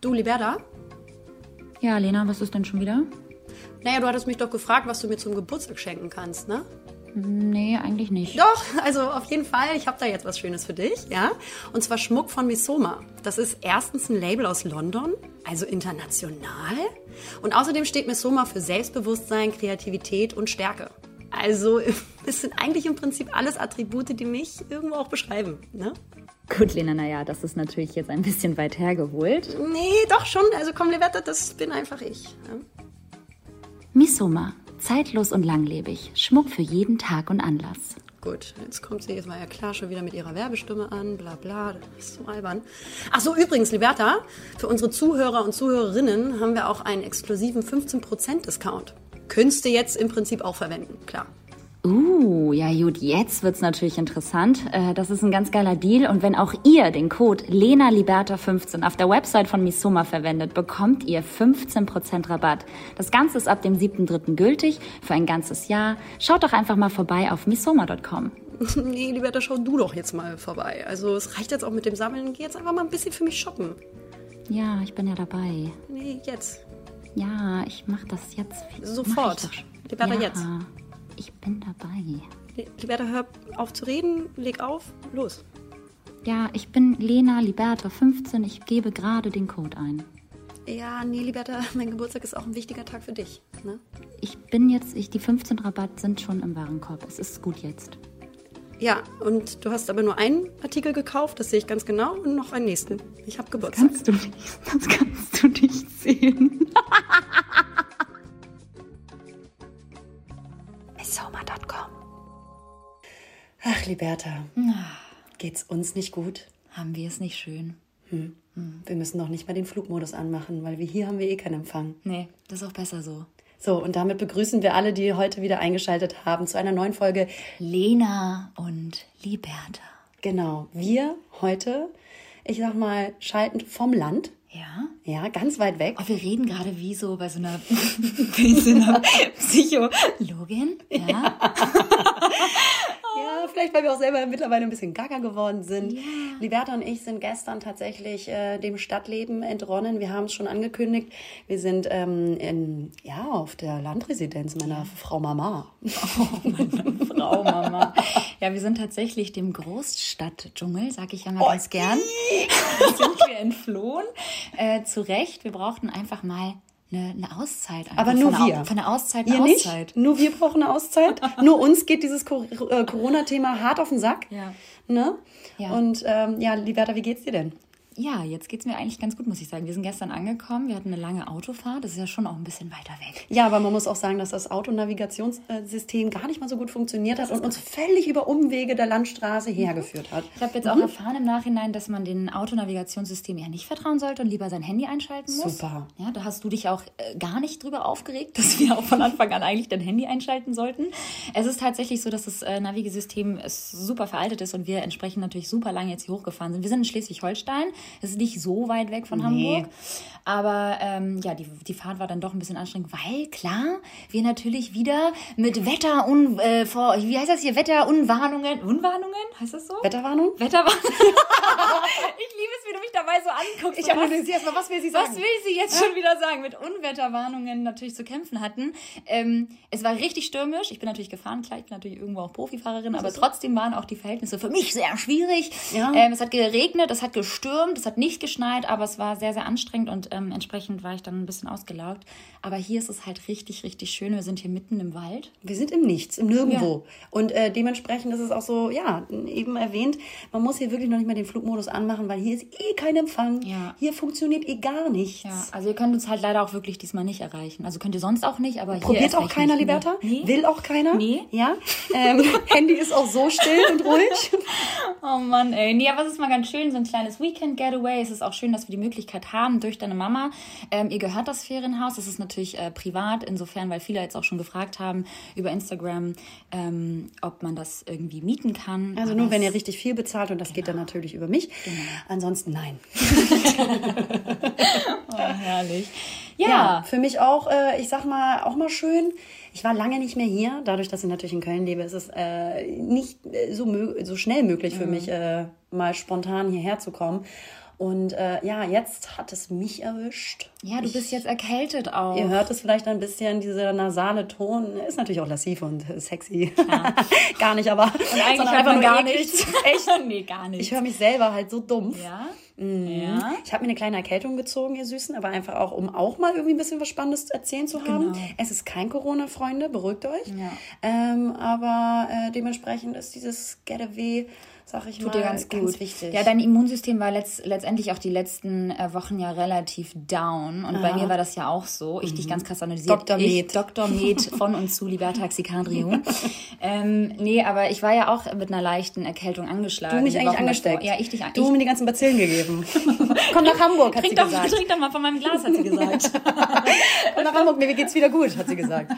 Du, Liberta? Ja, Lena, was ist denn schon wieder? Naja, du hattest mich doch gefragt, was du mir zum Geburtstag schenken kannst, ne? Nee, eigentlich nicht. Doch, also auf jeden Fall. Ich habe da jetzt was Schönes für dich, ja. Und zwar Schmuck von Misoma. Das ist erstens ein Label aus London, also international. Und außerdem steht Misoma für Selbstbewusstsein, Kreativität und Stärke. Also es sind eigentlich im Prinzip alles Attribute, die mich irgendwo auch beschreiben, ne? Gut, Lena, naja, das ist natürlich jetzt ein bisschen weit hergeholt. Nee, doch schon. Also komm, Liberta, das bin einfach ich. Ja? Misoma, zeitlos und langlebig. Schmuck für jeden Tag und Anlass. Gut, jetzt kommt sie, es war ja klar, schon wieder mit ihrer Werbestimme an, bla bla, das ist so albern. Ach so, übrigens, Liberta, für unsere Zuhörer und Zuhörerinnen haben wir auch einen exklusiven 15% Discount. Könntest du jetzt im Prinzip auch verwenden, klar. Uh, ja gut, jetzt wird's natürlich interessant. Äh, Das ist ein ganz geiler Deal und wenn auch ihr den Code LENALIBERTA15 auf der Website von Misoma verwendet, bekommt ihr 15% Rabatt. Das Ganze ist ab dem 7.3. gültig für ein ganzes Jahr. Schaut doch einfach mal vorbei auf misoma.com. nee, Liberta, schau du doch jetzt mal vorbei. Also es reicht jetzt auch mit dem Sammeln. Geh jetzt einfach mal ein bisschen für mich shoppen. Ja, ich bin ja dabei. Nee, jetzt. Ja, ich mach das jetzt. Sofort. Liberta, ja, jetzt. Ich bin dabei. Liberta, hör auf zu reden, leg auf, los. Ja, ich bin Lena Liberta 15. Ich gebe gerade den Code ein. Ja, nee, Liberta, mein Geburtstag ist auch ein wichtiger Tag für dich. Ne? Ich bin jetzt, ich, die 15 Rabatt sind schon im Warenkorb. Es ist gut jetzt. Ja, und du hast aber nur einen Artikel gekauft, das sehe ich ganz genau, und noch einen nächsten. Ich habe Geburtstag. Kannst du nicht, das kannst du nicht sehen. Ach, Liberta, geht's uns nicht gut? Haben wir es nicht schön? Hm. Wir müssen noch nicht mal den Flugmodus anmachen, weil wir hier haben wir eh keinen Empfang. Nee, das ist auch besser so. So, und damit begrüßen wir alle, die heute wieder eingeschaltet haben, zu einer neuen Folge. Lena und Liberta. Genau, wir heute, ich sag mal, schalten vom Land. Ja? Ja, ganz weit weg. Oh, wir reden gerade wie so bei so einer, wie so einer Psychologin. Ja. Ja, vielleicht, weil wir auch selber mittlerweile ein bisschen gaga geworden sind. Liberta und ich sind gestern tatsächlich äh, dem Stadtleben entronnen. Wir haben es schon angekündigt. Wir sind ähm, in, ja, auf der Landresidenz meiner Frau Mama. Frau Mama. Ja, wir sind tatsächlich dem Großstadtdschungel, sag ich ja mal ganz gern. sind wir entflohen. Äh, zu Recht, wir brauchten einfach mal eine, eine Auszeit. Einfach Aber nur von, wir. Von einer Auszeit eine Ihr nicht? Auszeit. Nur wir brauchen eine Auszeit. Nur uns geht dieses äh, Corona-Thema hart auf den Sack. Ja. Ne? Ja. Und ähm, ja, Liberta, wie geht's dir denn? Ja, jetzt geht's mir eigentlich ganz gut, muss ich sagen. Wir sind gestern angekommen, wir hatten eine lange Autofahrt, das ist ja schon auch ein bisschen weiter weg. Ja, aber man muss auch sagen, dass das Autonavigationssystem gar nicht mal so gut funktioniert hat und uns völlig über Umwege der Landstraße hergeführt hat. Ich habe jetzt auch erfahren im Nachhinein, dass man den Autonavigationssystem eher nicht vertrauen sollte und lieber sein Handy einschalten muss. Super. Ja, da hast du dich auch äh, gar nicht drüber aufgeregt, dass wir auch von Anfang an eigentlich dein Handy einschalten sollten. Es ist tatsächlich so, dass das äh, Navigesystem es super veraltet ist und wir entsprechend natürlich super lange jetzt hier hochgefahren sind. Wir sind in Schleswig-Holstein. Es ist nicht so weit weg von Nee. Hamburg. Aber ähm, ja, die, die Fahrt war dann doch ein bisschen anstrengend, weil klar, wir natürlich wieder mit Wetter und äh, vor, wie heißt das hier, Wetterunwarnungen, Unwarnungen, heißt das so? Wetterwarnung? Wetterwarnung. ich liebe es, wie du mich dabei so anguckst. Ich was- nur erstmal, was will sie was sagen? will sie jetzt schon wieder sagen? Mit Unwetterwarnungen natürlich zu kämpfen hatten. Ähm, es war richtig stürmisch. Ich bin natürlich gefahren, klar, ich bin natürlich irgendwo auch Profifahrerin, aber trotzdem waren auch die Verhältnisse für mich sehr schwierig. Ja. Ähm, es hat geregnet, es hat gestürmt, es hat nicht geschneit, aber es war sehr, sehr anstrengend und ähm, entsprechend war ich dann ein bisschen ausgelaugt. Aber hier ist es halt richtig, richtig schön. Wir sind hier mitten im Wald. Wir sind im Nichts, im Nirgendwo. Und äh, dementsprechend ist es auch so, ja, eben erwähnt, man muss hier wirklich noch nicht mal den Flugmodus anmachen, weil hier ist eh kein Empfang. Ja. Hier funktioniert eh gar nichts. Ja, also ihr könnt uns halt leider auch wirklich diesmal nicht erreichen. Also könnt ihr sonst auch nicht, aber hier Probiert auch keiner. Liberta? Nee. Will auch keiner? Nee. Ja. Ähm, Handy ist auch so still und ruhig. Oh Mann, ey. Nee, aber es ist mal ganz schön, so ein kleines Weekend-Getaway. Es ist auch schön, dass wir die Möglichkeit haben durch deine Mama. Ähm, ihr gehört das Ferienhaus. Es ist natürlich äh, privat, insofern, weil viele jetzt auch schon gefragt haben über Instagram, ähm, ob man das irgendwie mieten kann. Also nur, wenn ihr richtig viel bezahlt und das geht dann natürlich über mich. Ansonsten nein. Oh, herrlich. Ja, Ja. für mich auch, äh, ich sag mal, auch mal schön. Ich war lange nicht mehr hier. Dadurch, dass ich natürlich in Köln lebe, ist es äh, nicht äh, so, so schnell möglich für mich, äh, mal spontan hierher zu kommen. Und äh, ja, jetzt hat es mich erwischt. Ja, du bist jetzt erkältet auch. Ihr hört es vielleicht ein bisschen, dieser nasale Ton ist natürlich auch lassiv und sexy. gar nicht, aber Und eigentlich man gar nichts. Echt? nee, gar nicht. Ich höre mich selber halt so dumpf. ja? Mhm. Ja. Ich habe mir eine kleine Erkältung gezogen, ihr Süßen, aber einfach auch, um auch mal irgendwie ein bisschen was Spannendes erzählen zu haben. Genau. Es ist kein Corona, Freunde, beruhigt euch. Ja. Ähm, aber äh, dementsprechend ist dieses Get-Away, sag ich Tut mal, dir ganz gut. wichtig. Ja, dein Immunsystem war letzt, letztendlich auch die letzten äh, Wochen ja relativ down. Und bei mir war das ja auch so. Ich dich ganz krass analysiert. Dr. Med. Dr. Med von und zu Liberta Xicandrium. ähm, nee, aber ich war ja auch mit einer leichten Erkältung angeschlagen. du mich eigentlich angesteckt. Ja, ich dich Du mir die ganzen Bazillen gegeben. Komm nach Hamburg, hat Trink sie doch, gesagt. trink doch mal von meinem Glas, hat sie gesagt. Komm nach Hamburg, mir geht's wieder gut, hat sie gesagt.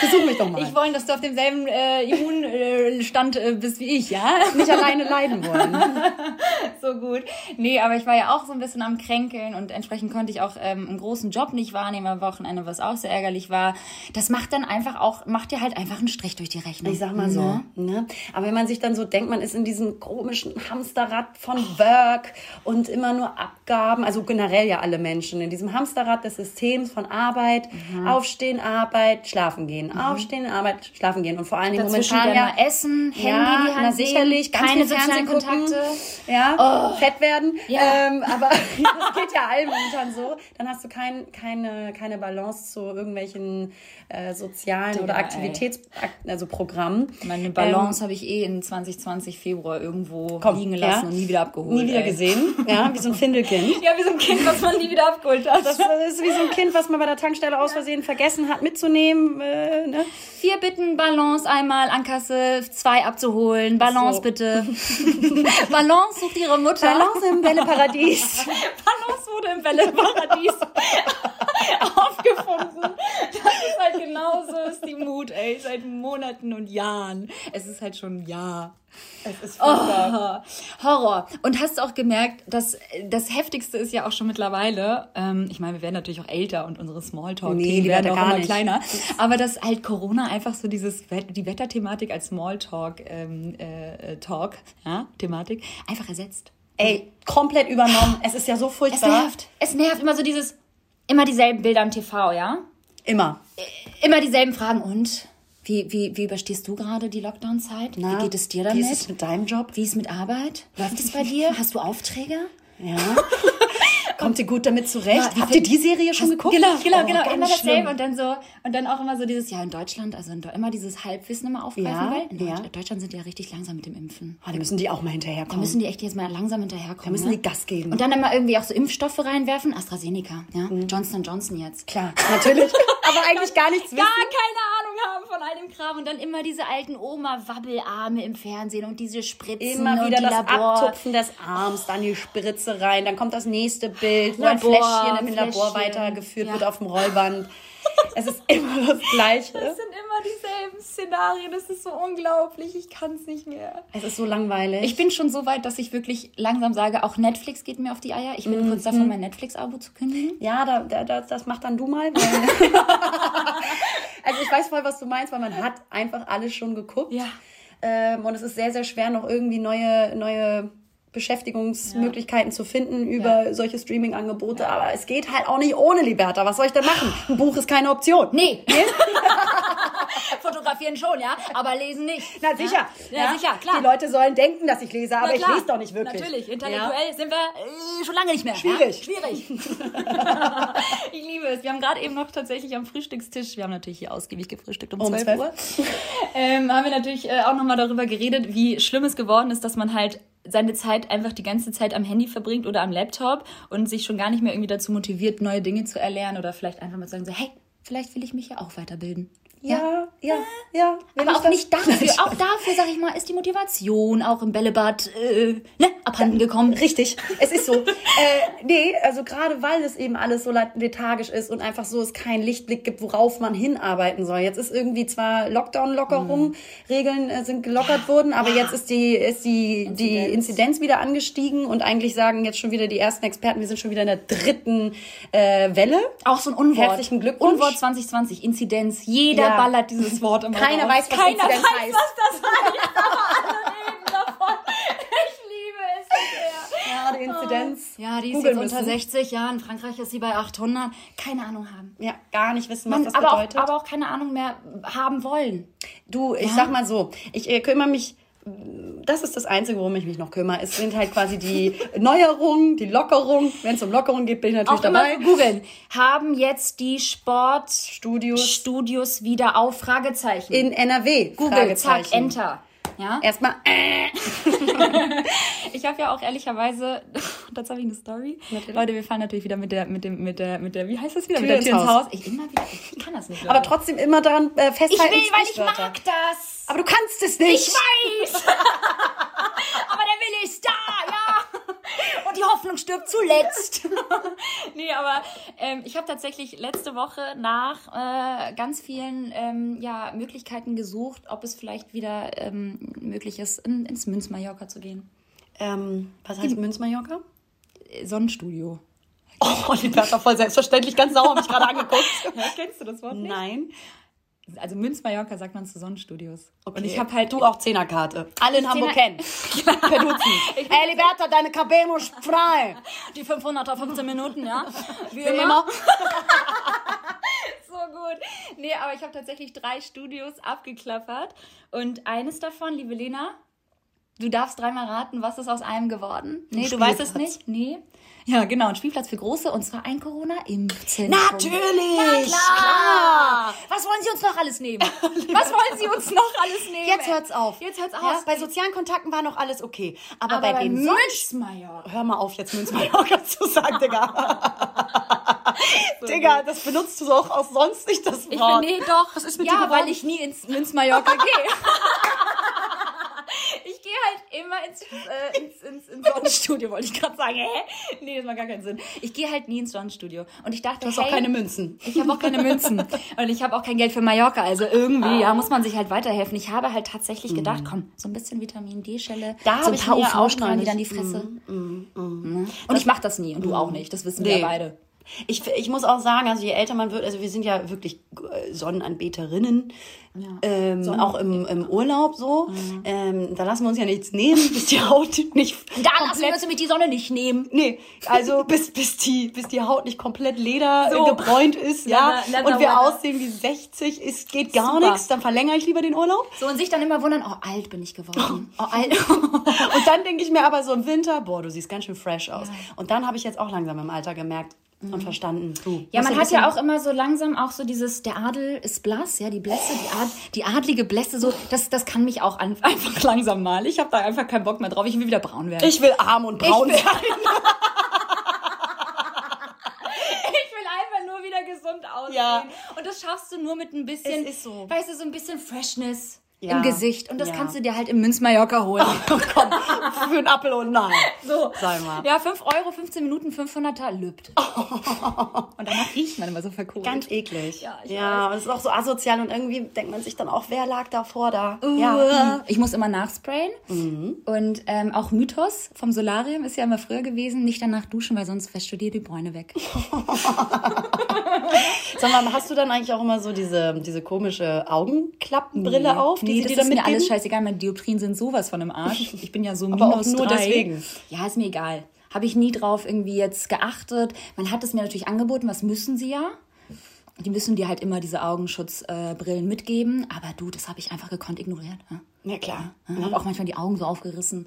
Besuch mich doch mal. Ich wollte, dass du auf demselben äh, Immunstand äh, bist wie ich, ja? nicht alleine leiden wollen. so gut. Nee, aber ich war ja auch so ein bisschen am Kränkeln und entsprechend konnte ich auch ähm, einen großen Job nicht wahrnehmen am Wochenende, was auch sehr ärgerlich war. Das macht dann einfach auch, macht dir halt einfach einen Strich durch die Rechnung. Ich sag mal so. Ne? Aber wenn man sich dann so denkt, man ist in diesem komischen Hamsterrad von Work und immer nur Abgaben, also generell ja alle Menschen, in diesem Hamsterrad des Systems von Arbeit, Aufstehen, Arbeit, Schlafen gehen, Aufstehen, Arbeit, Schlafen gehen. Und vor allen Dingen momentan gerne ja, essen, Handy ja, in die Hand na sicherlich, ganz keine viel Fernsehen Kontakte. ja, fett werden. Ja. Ähm, aber das geht ja allen momentan so. Dann hast du kein, keine, keine Balance zu irgendwelchen äh, sozialen oder ey. Aktivitäts, also Programmen. Meine Balance habe ich eh in 2020 Februar irgendwo Ähm, Komm, liegen gelassen ja. und nie wieder abgeholt. Nie wieder ey. gesehen. Ja, wie so ein Findelkind. Ja, wie so ein Kind, was man nie wieder abgeholt hat. Das ist wie so ein Kind, was man bei der Tankstelle aus Versehen vergessen hat mitzunehmen. Äh, ne? Vier Bitten, Balance einmal an Kasse, zwei abzuholen. Balance So. bitte. Balance sucht ihre Mutter. Balance im Bälleparadies. Balance wurde im Bälleparadies aufgefunden. Das ist halt genauso ist die Mut, ey, seit Monaten und Jahren. Es ist halt schon ein Jahr. Es ist Oh, Horror. Und hast du auch gemerkt, dass das Heftigste ist ja auch schon mittlerweile, ähm, ich meine, wir werden natürlich auch älter und unsere Smalltalk-Themen Nee, die werden auch immer nicht. kleiner. Aber dass halt Corona einfach so dieses, die Wetterthematik als Smalltalk, ähm, äh, Talk, ja, Thematik, einfach ersetzt. Ey, komplett übernommen. Es ist ja so Es furchtbar. nervt. Es nervt immer so dieses, immer dieselben Bilder am TV, ja? Immer. Immer dieselben Fragen. Und? Wie, wie, wie überstehst du gerade die Lockdown-Zeit? Wie geht es dir damit? Wie ist es mit deinem Job? Wie ist mit Arbeit? Läuft es bei dir? Hast du Aufträge? Ja. Kommt ihr gut damit zurecht? Ja, Habt ihr die Serie schon geguckt? Genau, genau, Oh, genau. Immer dasselbe. Und dann so, und dann auch immer so dieses, ja, in Deutschland, also in, immer dieses Halbwissen immer aufgreifen, Ja, weil in ja. Deutsch, Deutschland sind die ja richtig langsam mit dem Impfen. Ah, da müssen die auch mal Da hinterherkommen. müssen die echt jetzt mal langsam hinterherkommen. Da müssen ne? die Gas geben. Und dann immer irgendwie auch so Impfstoffe reinwerfen. AstraZeneca, ja. Johnson Johnson jetzt. Klar, natürlich. Aber eigentlich gar nichts Gar wissen. keine Ahnung haben von all dem Kram. Und dann immer diese alten Oma-Wabbelarme im Fernsehen und diese Spritzen Immer wieder das Labor. Abtupfen des Arms, dann die Spritze rein, dann kommt das nächste Bild, wo Labor, ein Fläschchen im Labor Fläschchen. weitergeführt Ja. wird auf dem Rollband. Es ist immer das Gleiche. Das sind immer dieselben Szenarien. Das ist so unglaublich. Ich kann es nicht mehr. Es ist so langweilig. Ich bin schon so weit, dass ich wirklich langsam sage, auch Netflix geht mir auf die Eier. Ich bin Mhm. kurz davor, mein Netflix-Abo zu kündigen. ja, da, da, da, das mach dann du mal. also ich weiß voll, was du meinst, weil man hat einfach alles schon geguckt. Ja. Ähm, und es ist sehr, sehr schwer, noch irgendwie neue, neue Beschäftigungsmöglichkeiten zu finden über solche Streaming-Angebote. Aber es geht halt auch nicht ohne Liberta. Was soll ich denn machen? Ein Buch ist keine Option. Nee. Fotografieren schon, ja, aber lesen nicht. Na sicher. Ja, ja, sicher, klar. Die Leute sollen denken, dass ich lese, aber Na ich lese doch nicht wirklich. Natürlich, intellektuell sind wir äh, schon lange nicht mehr. Schwierig. Ja? Schwierig. ich liebe es. Wir haben gerade eben noch tatsächlich am Frühstückstisch, wir haben natürlich hier ausgiebig gefrühstückt um, Um 12 12 Uhr, ähm, haben wir natürlich äh, auch nochmal darüber geredet, wie schlimm es geworden ist, dass man halt seine Zeit einfach die ganze Zeit am Handy verbringt oder am Laptop und sich schon gar nicht mehr irgendwie dazu motiviert, neue Dinge zu erlernen oder vielleicht einfach mal sagen so, hey, vielleicht will ich mich ja auch weiterbilden. Ja, ja, ja. Wenn Aber auch das- nicht dafür, auch dafür, sag ich mal, ist die Motivation auch im Bällebad äh, ne, abhanden gekommen. Richtig, es ist so. äh, nee, also gerade weil es eben alles so lethargisch ist und einfach so es keinen Lichtblick gibt, worauf man hinarbeiten soll. Jetzt ist irgendwie zwar Lockdown-Lockerung, Regeln äh, sind gelockert worden, aber jetzt ist die, ist die, die Inzidenz. Inzidenz wieder angestiegen und eigentlich sagen jetzt schon wieder die ersten Experten, wir sind schon wieder in der dritten äh, Welle. Auch so ein Unwort. Herzlichen Glückwunsch. Unwort 2020, Inzidenz. Jeder Ja. ballert dieses Wort immer Keiner raus. weiß, was Keiner Inzidenz weiß, heißt. was das heißt, aber alle reden davon. Ich liebe es sehr. Ja, die Inzidenz. Ja, die ist googeln jetzt unter müssen. 60, ja, in Frankreich ist sie bei 800. Keine Ahnung haben. Ja, gar nicht wissen, was Man, das aber, auch, bedeutet. aber auch keine Ahnung mehr haben wollen. Du, ich sag mal so, ich äh, kümmere mich, das ist das Einzige, worum ich mich noch kümmere. Es sind halt quasi die Neuerungen, die Lockerung. Wenn es um Lockerung geht, bin ich natürlich Auch dabei. immer googeln. Haben jetzt die Sportstudios Studios wieder auf? Fragezeichen. in NRW. Google, zack. Enter. Ja? Erstmal, äh, Ich habe ja auch ehrlicherweise, dazu habe ich eine Story. Natürlich. Leute, wir fahren natürlich wieder mit der, mit dem, mit der, mit der, wie heißt das wieder? Tür mit der Tür ins Haus. Haus. Ich immer wieder, ich kann das nicht. aber Leute. trotzdem immer daran äh, ich festhalten. will, weil ich mag das. Aber du kannst es nicht. Ich weiß. aber der Wille ist da, ja. Und die Hoffnung stirbt zuletzt. nee, aber ähm, ich habe tatsächlich letzte Woche nach äh, ganz vielen ähm, ja, Möglichkeiten gesucht, ob es vielleicht wieder ähm, möglich ist, in, ins Münz-Mallorca zu gehen. Ähm, was heißt Münz-Mallorca? Äh, Sonnenstudio. Oh, die Bertha voll selbstverständlich, ganz sauer, mich gerade angeguckt. Kennst du das Wort Nein. Also Münz-Mallorca sagt man zu Sonnenstudios. Und ich Okay. habe halt Du auch Zehnerkarte. Alle in Hamburg Zehner- kennen. Per Duzen. Ey, Liberta, deine Cabeno ist frei. die 500er 15 Minuten, ja. Wie Wie immer. so gut. Nee, aber ich habe tatsächlich drei Studios abgeklappert. Und eines davon, liebe Lena, du darfst dreimal raten, was ist aus einem geworden? Nee, Ein du weißt es nicht? Nee. Ja, genau, ein Spielplatz für Große und zwar ein Corona-Impfzentrum. Natürlich. Klar. Was wollen Sie uns noch alles nehmen? Was wollen Sie uns noch alles nehmen? Jetzt hört's auf. Jetzt hört's auf. Ja, bei sozialen Kontakten war noch alles okay. Aber, aber bei bei den. Münzmeier. Hör mal auf, jetzt Münz-Mallorca zu sagen, Digga. Digga, das benutzt du doch auch sonst nicht, das Wort. Ich bin, nee, doch. Was ist mit ja, dir geworden? weil ich nie ins Münz-Mallorca gehe. ich gehe halt immer ins, äh, ins, ins, ins Sonnenstudio, wollte ich gerade sagen. Hä? Nee, das macht gar keinen Sinn. Ich gehe halt nie ins Sonnenstudio. Und ich dachte, Du hast hey, auch keine Münzen. ich habe auch keine Münzen. Und ich habe auch kein Geld für Mallorca. Also irgendwie, ja, muss man sich halt weiterhelfen. Ich habe halt tatsächlich gedacht, komm, so ein bisschen Vitamin D-Schelle, Da so ein paar UV-Strahlen wieder in die Fresse. Ne? Und ich mache das nie. Und du auch nicht. Das wissen wir Nee. ja beide. Ich, ich muss auch sagen, also je älter man wird, also wir sind ja wirklich äh, Sonnenanbeterinnen, ähm, auch im, im Urlaub so. Ähm, da lassen wir uns ja nichts nehmen, bis die Haut nicht Da lassen wir uns nämlich die Sonne nicht nehmen. Nee, also bis, bis, die, bis die Haut nicht komplett leder So. gebräunt ist, ja, Leather- Leather und wir aussehen wie 60, es geht gar nichts, dann verlängere ich lieber den Urlaub. So, und sich dann immer wundern, oh, alt bin ich geworden. Oh, alt. Und dann denke ich mir aber so im Winter, boah, du siehst ganz schön fresh aus. Und dann habe ich jetzt auch langsam im Alter gemerkt und verstanden, du. Mhm. Ja, man hat ja auch immer so langsam auch so dieses, der Adel ist blass, ja, die Blässe, die, Ad, die adlige Blässe, so, das, das kann mich auch an, einfach langsam mal. Ich habe da einfach keinen Bock mehr drauf. Ich will wieder braun werden. Ich will arm und braun Ich sein. Ich will einfach nur wieder gesund aussehen. Ja. Und das schaffst du nur mit ein bisschen, Es ist so. weißt du, so ein bisschen Freshness Ja. im Gesicht. Und das Ja. kannst du dir halt im Münz-Mallorca holen. Oh, komm, für einen Apfel und ein Ei. So. Sag mal. Ja, 5 Euro, 15 Minuten, 500er lübt. Und danach riecht man immer so verkohlt. Ganz eklig. Ja, ich ja und es ist auch so asozial und irgendwie denkt man sich dann auch, wer lag davor da? Ja. Ich muss immer nachsprayen. Mhm. Und ähm, auch Mythos vom Solarium ist ja immer früher gewesen, nicht danach duschen, weil sonst wäscht du dir die Bräune weg. Sag mal, hast du dann eigentlich auch immer so diese, diese komische Augenklappenbrille auf, die nee, das dann ist mir alles scheißegal. Meine Dioptrien sind sowas von im Arsch. Ich bin ja so Aber auch minus nur drei. deswegen. Ja, ist mir egal. Habe ich nie drauf irgendwie jetzt geachtet. Man hat es mir natürlich angeboten, was müssen sie ja? Die müssen dir halt immer diese Augenschutzbrillen äh, mitgeben. Aber du, das habe ich einfach gekonnt ignoriert. Ja? Ja, klar. Ich habe auch manchmal die Augen so aufgerissen.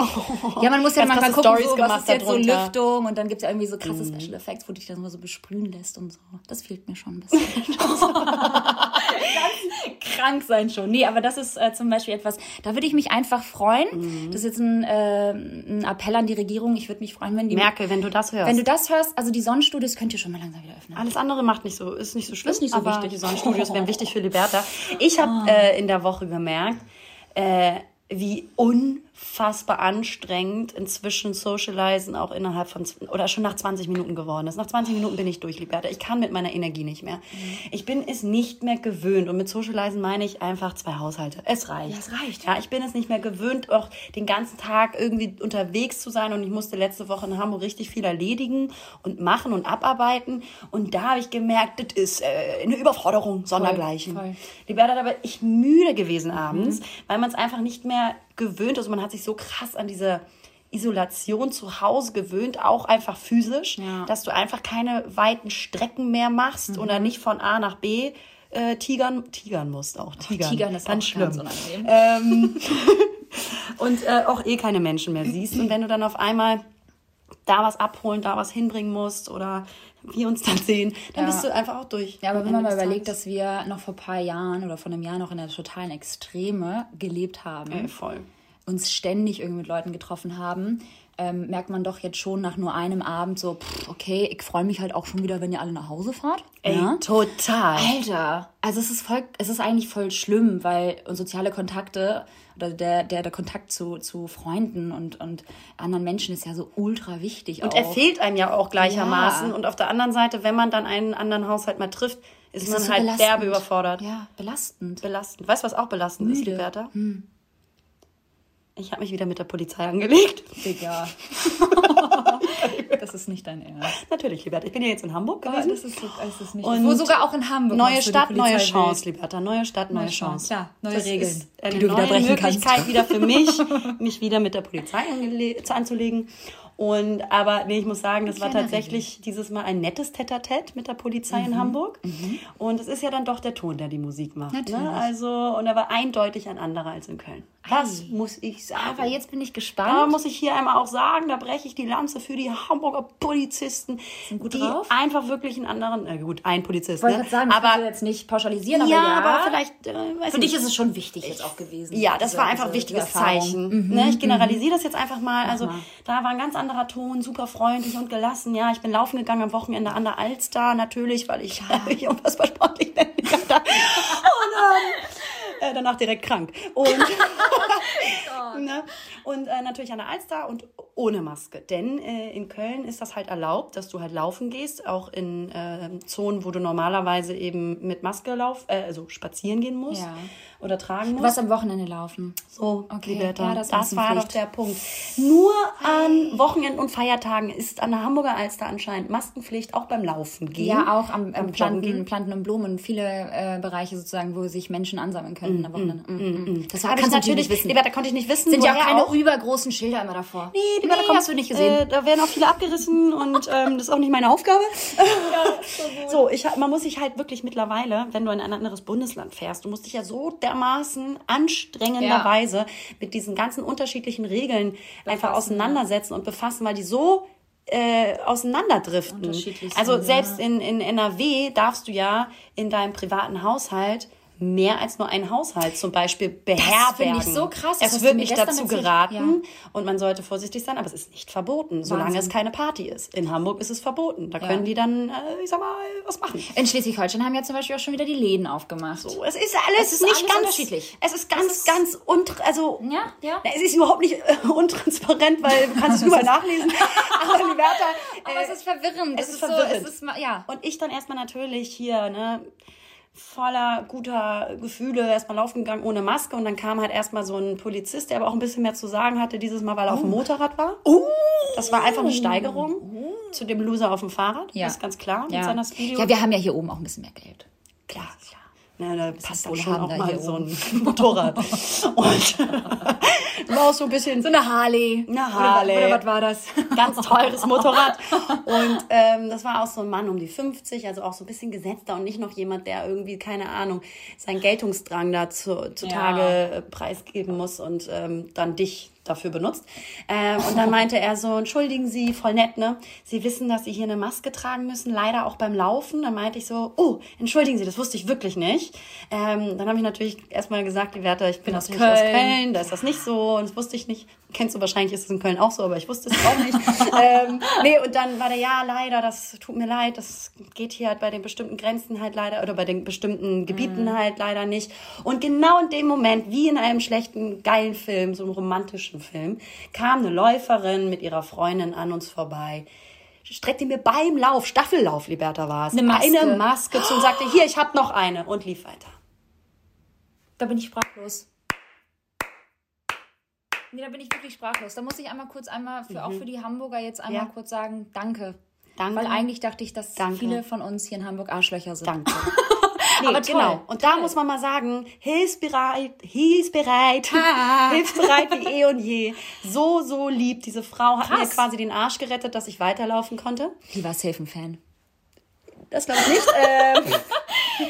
Ja, man muss ja manchmal gucken, Stories so, was ist jetzt so darunter. Mhm. Lüftung und dann gibt's ja irgendwie so krasse Special Effects, wo dich das immer so besprühen lässt und so. Das fehlt mir schon ein bisschen. Krank sein schon. Nee, aber das ist äh, zum Beispiel etwas, da würde ich mich einfach freuen. Mhm. Das ist jetzt ein, äh, ein Appell an die Regierung. Ich würde mich freuen, wenn die... Merkel, wenn du das hörst. Wenn du das hörst, also die Sonnenstudios könnt ihr schon mal langsam wieder öffnen. Alles andere macht nicht so, ist nicht so schlimm. Ist nicht so aber wichtig. Die Sonnenstudios wären wichtig für Liberta. Ich habe äh, in der Woche gemerkt, äh, wie unfassbar anstrengend inzwischen Socializen auch innerhalb von, oder schon nach 20 Minuten geworden ist. Nach 20 Minuten bin ich durch, Liberta. Ich kann mit meiner Energie nicht mehr. Ich bin es nicht mehr gewöhnt. Und mit Socializen meine ich einfach zwei Haushalte. Es reicht. Ja, es reicht. Ja, ich bin es nicht mehr gewöhnt, auch den ganzen Tag irgendwie unterwegs zu sein. Und ich musste letzte Woche in Hamburg richtig viel erledigen und machen und abarbeiten. Und da habe ich gemerkt, das ist äh, eine Überforderung, sondergleichen. voll. Liberta, da bin ich müde gewesen abends, weil man es einfach nicht mehr gewöhnt ist. Man hat sich so krass an diese Isolation zu Hause gewöhnt, auch einfach physisch, Ja. dass du einfach keine weiten Strecken mehr machst oder nicht von A nach B äh, tigern, tigern musst auch. Tigern, Tigern ist ganz auch schlimm. ganz. Ähm, und äh, auch eh keine Menschen mehr siehst. Und wenn du dann auf einmal da was abholen, da was hinbringen musst oder wir uns dann sehen, dann Ja. bist du einfach auch durch. Ja, aber wenn man mal überlegt, dass wir noch vor ein paar Jahren oder vor einem Jahr noch in der totalen Extreme gelebt haben, Ey, voll. uns ständig irgendwie mit Leuten getroffen haben, ähm, merkt man doch jetzt schon nach nur einem Abend so, pff, okay, ich freue mich halt auch schon wieder, wenn ihr alle nach Hause fahrt. Ey, ja? total. Alter, also es ist voll, es ist eigentlich voll schlimm, weil soziale Kontakte oder der, der, der Kontakt zu, zu Freunden und, und anderen Menschen ist ja so ultra wichtig. Und auch. er fehlt einem ja auch gleichermaßen. Ja. Und auf der anderen Seite, wenn man dann einen anderen Haushalt mal trifft, ist, Es man ist so halt belastend. derbe überfordert. Ja, belastend. Belastend. Weißt du, was auch belastend ist, Müde. Liberta? Ich habe mich wieder mit der Polizei angelegt. Digga. das ist nicht dein Ernst. Natürlich, Liberta. Ich bin ja jetzt in Hamburg gewesen. das ist, das ist nicht. Und Wo sogar auch in Hamburg. Neue Stadt, neue Chance, wild. Liberta. Neue Stadt, neue, Neue Chance. Chance, ja, neue das Regeln, ist eine die du wieder neue brechen kannst. Möglichkeit wieder für mich, mich wieder mit der Polizei anzulegen. Und aber nee, ich muss sagen, das war tatsächlich dieses Mal ein nettes Tete-a-Tete mit der Polizei Mhm. in Hamburg. Und es ist ja dann doch der Ton, der die Musik macht. Natürlich. Ne? Also, und er war eindeutig ein anderer als in Köln. Das muss ich sagen. Aber jetzt bin ich Da gespannt. muss ich hier einmal auch sagen, da breche ich die Lanze für die Hamburger Polizisten, gut die drauf? einfach wirklich einen anderen, äh, gut, ein Polizist, wollte ne? ich sagen, aber du jetzt nicht pauschalisieren, ja, aber ja. aber vielleicht, äh, Für nicht. dich ist es schon wichtig jetzt auch gewesen. Ja, das diese- war einfach ein wichtiges. Zeichen. ne? Ich generalisiere das jetzt einfach mal. Also da war ein ganz anderer Ton, super freundlich und gelassen. Ja, ich bin laufen gegangen am Wochenende an der Alster, natürlich, weil ich mich unfassbar sportlich bin. und ähm, äh, danach direkt krank. Und, ne? und äh, natürlich an der Alster und ohne Maske. Denn äh, in Köln ist das halt erlaubt, dass du halt laufen gehst, auch in äh, Zonen, wo du normalerweise eben mit Maske lauf, äh, also spazieren gehen musst Ja. Oder tragen Du musst. warst am Wochenende laufen. So, Okay, Liberta, ja, das das, war doch der Punkt. Nur an Wochenenden und Feiertagen ist an der Hamburger Alster anscheinend Maskenpflicht, auch beim Laufen gehen. Ja, auch am, am Planten. Planten und Blumen, viele äh, Bereiche sozusagen, wo sich Menschen ansammeln können am Wochenende. Mm, mm, mm. Das Hab ich kannst du natürlich, nicht wissen. Liberta, konnte ich nicht wissen. sind ja auch keine übergroßen Schilder immer davor. Nee, die nee, hast du nicht gesehen. Äh, da werden auch viele abgerissen und ähm, das ist auch nicht meine Aufgabe. so, ich, hab- man muss sich halt wirklich mittlerweile, wenn du in ein anderes Bundesland fährst, du musst dich ja so dermaßen anstrengenderweise mit diesen ganzen unterschiedlichen Regeln einfach auseinandersetzen und befassen, weil die so äh, auseinanderdriften. Also selbst in, in NRW darfst du ja in deinem privaten Haushalt mehr als nur einen Haushalt zum Beispiel beherbergen. ich so krass, das Es wird nicht dazu geraten Ja. und man sollte vorsichtig sein, aber es ist nicht verboten, solange Wahnsinn. es keine Party ist. In Hamburg ist es verboten. Da Ja. können die dann, äh, ich sag mal, was machen. In Schleswig-Holstein haben ja zum Beispiel auch schon wieder die Läden aufgemacht. So, es ist alles Es ist nicht alles ganz unterschiedlich. Es ist ganz, Es ist- ganz unt, also Ja, ja. Es ist überhaupt nicht äh, untransparent, weil du kannst es überall nachlesen. Aber die Wörter, Aber äh, es ist verwirrend. es Es ist ist so, verwirrend. es ist, ja. Und ich dann erstmal natürlich hier, ne, voller guter Gefühle erstmal laufen gegangen ohne Maske und dann kam halt erstmal so ein Polizist, der aber auch ein bisschen mehr zu sagen hatte, dieses Mal, weil er auf dem Motorrad war. Das war einfach eine Steigerung zu dem Loser auf dem Fahrrad, Ja. ist ganz klar mit Ja. seiner Speedio. ja, wir haben ja hier oben auch ein bisschen mehr Geld. Klar, klar. Na, da passt wohl schon auch da mal so ein Motorrad. Und war auch so ein bisschen So eine Harley. Eine Harley. Oder, oder was war das? ganz teures Motorrad. Und ähm, das war auch so ein Mann um die 50, also auch so ein bisschen gesetzter und nicht noch jemand, der irgendwie, keine Ahnung, seinen Geltungsdrang da zu, zutage Ja. äh, preisgeben muss und ähm, dann dich dafür benutzt. Ähm, und dann meinte er so, entschuldigen Sie, voll nett, ne? Sie wissen, dass Sie hier eine Maske tragen müssen, leider auch beim Laufen. Dann meinte ich so, oh, entschuldigen Sie, das wusste ich wirklich nicht. Ähm, dann habe ich natürlich erstmal gesagt, die Werte, ich bin aus Köln. Aus Köln, da ist das nicht so und das wusste ich nicht. Kennst du wahrscheinlich, ist es in Köln auch so, aber ich wusste es auch nicht. ähm, nee, und dann war der, ja, leider, das tut mir leid, das geht hier halt bei den bestimmten Grenzen halt leider oder bei den bestimmten Gebieten halt leider nicht. Und genau in dem Moment, wie in einem schlechten, geilen Film, so einem romantischen Film, kam eine Läuferin mit ihrer Freundin an uns vorbei streckte mir beim Lauf, Staffellauf, Liberta war es, Eine Maske. eine Maske zu und sagte, hier, ich habe noch eine und lief weiter. Da bin ich sprachlos. Nee, da bin ich wirklich sprachlos. Da muss ich einmal kurz einmal, für, auch für die Hamburger jetzt einmal Mhm. Ja. kurz sagen, danke. Danke. Weil eigentlich dachte ich, dass Danke. viele von uns hier in Hamburg Arschlöcher sind. Danke. Nee, Aber toll, genau. Und da toll. muss man mal sagen, hilfsbereit, hilfsbereit, hilfsbereit wie eh und je. So, so lieb. Diese Frau hat mir Krass. quasi den Arsch gerettet, dass ich weiterlaufen konnte. Die war safe ein Fan. Das glaube ich nicht. ähm,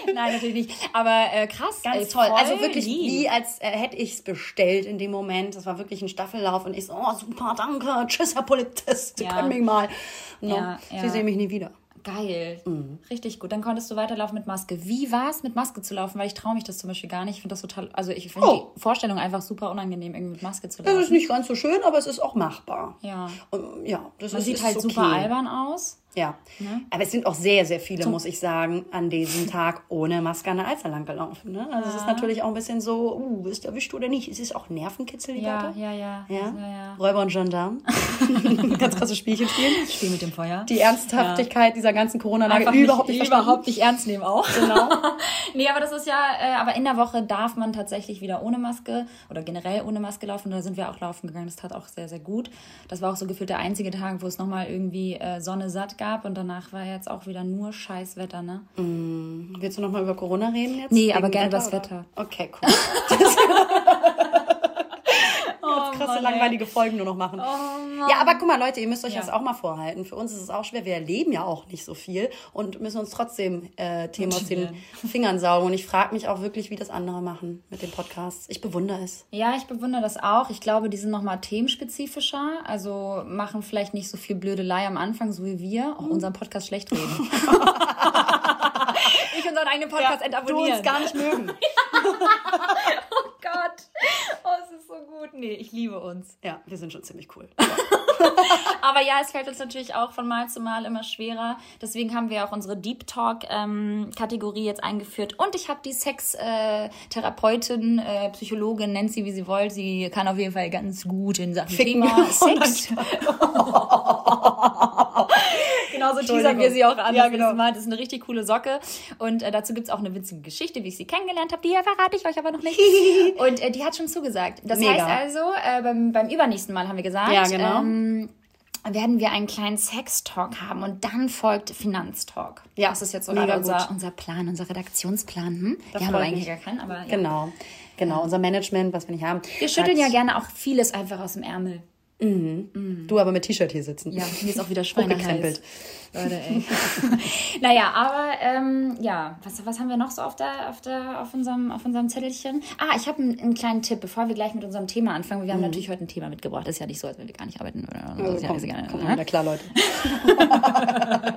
Nein, natürlich nicht. Aber äh, krass, ganz ey, toll. Also wirklich wie, als äh, hätte ich es bestellt in dem Moment. Das war wirklich ein Staffellauf und ich so, oh super, danke, tschüss, Herr Polizist, Sie Ja. können mich mal. No, Ja, ja. Sie sehen mich nie wieder. Geil. Mhm. Richtig gut. Dann konntest du weiterlaufen mit Maske. Wie war es, mit Maske zu laufen? Weil ich traue mich das zum Beispiel gar nicht. Ich finde das total, also ich finde Oh. die Vorstellung einfach super unangenehm, irgendwie mit Maske zu Das laufen. ist nicht ganz so schön, aber es ist auch machbar. Ja. Und, ja, das Man ist, sieht ist halt okay. super albern aus. Ja. Aber es sind auch sehr, sehr viele, muss ich sagen, an diesem Tag ohne Maske an der Alster lang gelaufen. Ne? Also es ist natürlich auch ein bisschen so, uh, ist erwischt oder nicht? Es ist auch Nervenkitzel, die Ja, Leute. ja, ja. Ja? ja, ja. Räuber und Gendarm. Ganz krasses Spielchen spielen. Spiel mit dem Feuer. Die Ernsthaftigkeit dieser ganzen Corona-Lage überhaupt nicht, nicht, verstanden. überhaupt nicht ernst nehmen auch. Genau. nee, aber das ist ja, äh, aber in der Woche darf man tatsächlich wieder ohne Maske oder generell ohne Maske laufen. Da sind wir auch laufen gegangen. Das tat auch sehr, sehr gut. Das war auch so gefühlt der einzige Tag, wo es nochmal irgendwie äh, Sonne satt gab und danach war jetzt auch wieder nur scheiß Wetter, ne? Willst du noch mal über Corona reden jetzt? Nee, aber Wegen gerne das oder? Wetter. Okay, cool. Oh, krasse, langweilige Folgen nur noch machen. ja, aber guck mal, Leute, ihr müsst euch Ja. das auch mal vorhalten. Für uns ist es auch schwer. Wir erleben ja auch nicht so viel und müssen uns trotzdem äh, Themen aus den Fingern saugen. Und ich frage mich auch wirklich, wie das andere machen mit den Podcasts. Ich bewundere es. Ja, ich bewundere das auch. Ich glaube, die sind nochmal themenspezifischer. Also machen vielleicht nicht so viel Blödelei am Anfang, so wie wir. Auch unseren Podcast schlecht reden. ich unseren eigenen Podcast du entabonnieren. uns gar nicht mögen. Oh Gott. Oh, es ist so gut. Nee, ich liebe uns. Ja, wir sind schon ziemlich cool. Aber ja, es fällt uns natürlich auch von Mal zu Mal immer schwerer. Deswegen haben wir auch unsere Deep Talk-Kategorie jetzt eingeführt. Und ich habe die Sex-Therapeutin, äh, Psychologin, nennt sie wie sie wollt. Sie kann auf jeden Fall ganz gut in Sachen Ficken. Thema Sex. Genauso teasern wir sie auch an. Ja, das genau. Mal. Das ist eine richtig coole Socke. Und äh, dazu gibt's auch eine witzige Geschichte, wie ich sie kennengelernt habe. Die verrate ich euch aber noch nicht. Und äh, die hat schon zugesagt. Das Mega. heißt also, äh, beim, beim übernächsten Mal haben wir gesagt, Ja, genau. ähm, werden wir einen kleinen Sex-Talk haben und dann folgt Finanztalk. Ja, das ist jetzt so gerade unser, gut. unser Plan, unser Redaktionsplan. Hm? Wir haben eigentlich gar keinen, aber ja. Genau. Genau, unser Management, was wir nicht haben. Wir schütteln ja gerne auch vieles einfach aus dem Ärmel. Du aber mit T-Shirt hier sitzen. Ja, mir ist auch wieder schweineheiß. Hochgekrempelt. Leute, ey. naja, aber ähm, ja, was, was haben wir noch so auf, der, auf, der, auf, unserem, auf unserem Zettelchen? Ah, ich habe einen, einen kleinen Tipp, bevor wir gleich mit unserem Thema anfangen. Wir haben natürlich heute ein Thema mitgebracht. Das ist ja nicht so, als wenn wir gar nicht arbeiten würden. Also ist ja, komm, ne? na klar, Leute.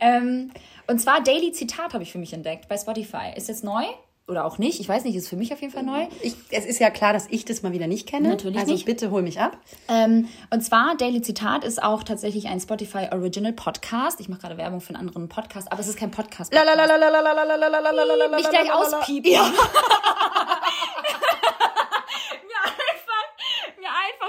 ähm, und zwar Daily Zitat habe ich für mich entdeckt bei Spotify. Ist jetzt neu oder auch nicht? Ich weiß nicht, ist für mich auf jeden Fall neu. Ich, es ist ja klar, dass ich das mal wieder nicht kenne. Natürlich also nicht. bitte hol mich ab. Ähm, und zwar Daily Zitat ist auch tatsächlich ein Spotify Original Podcast. Ich mache gerade Werbung für einen anderen Podcast, aber es ist kein Podcast. La la la la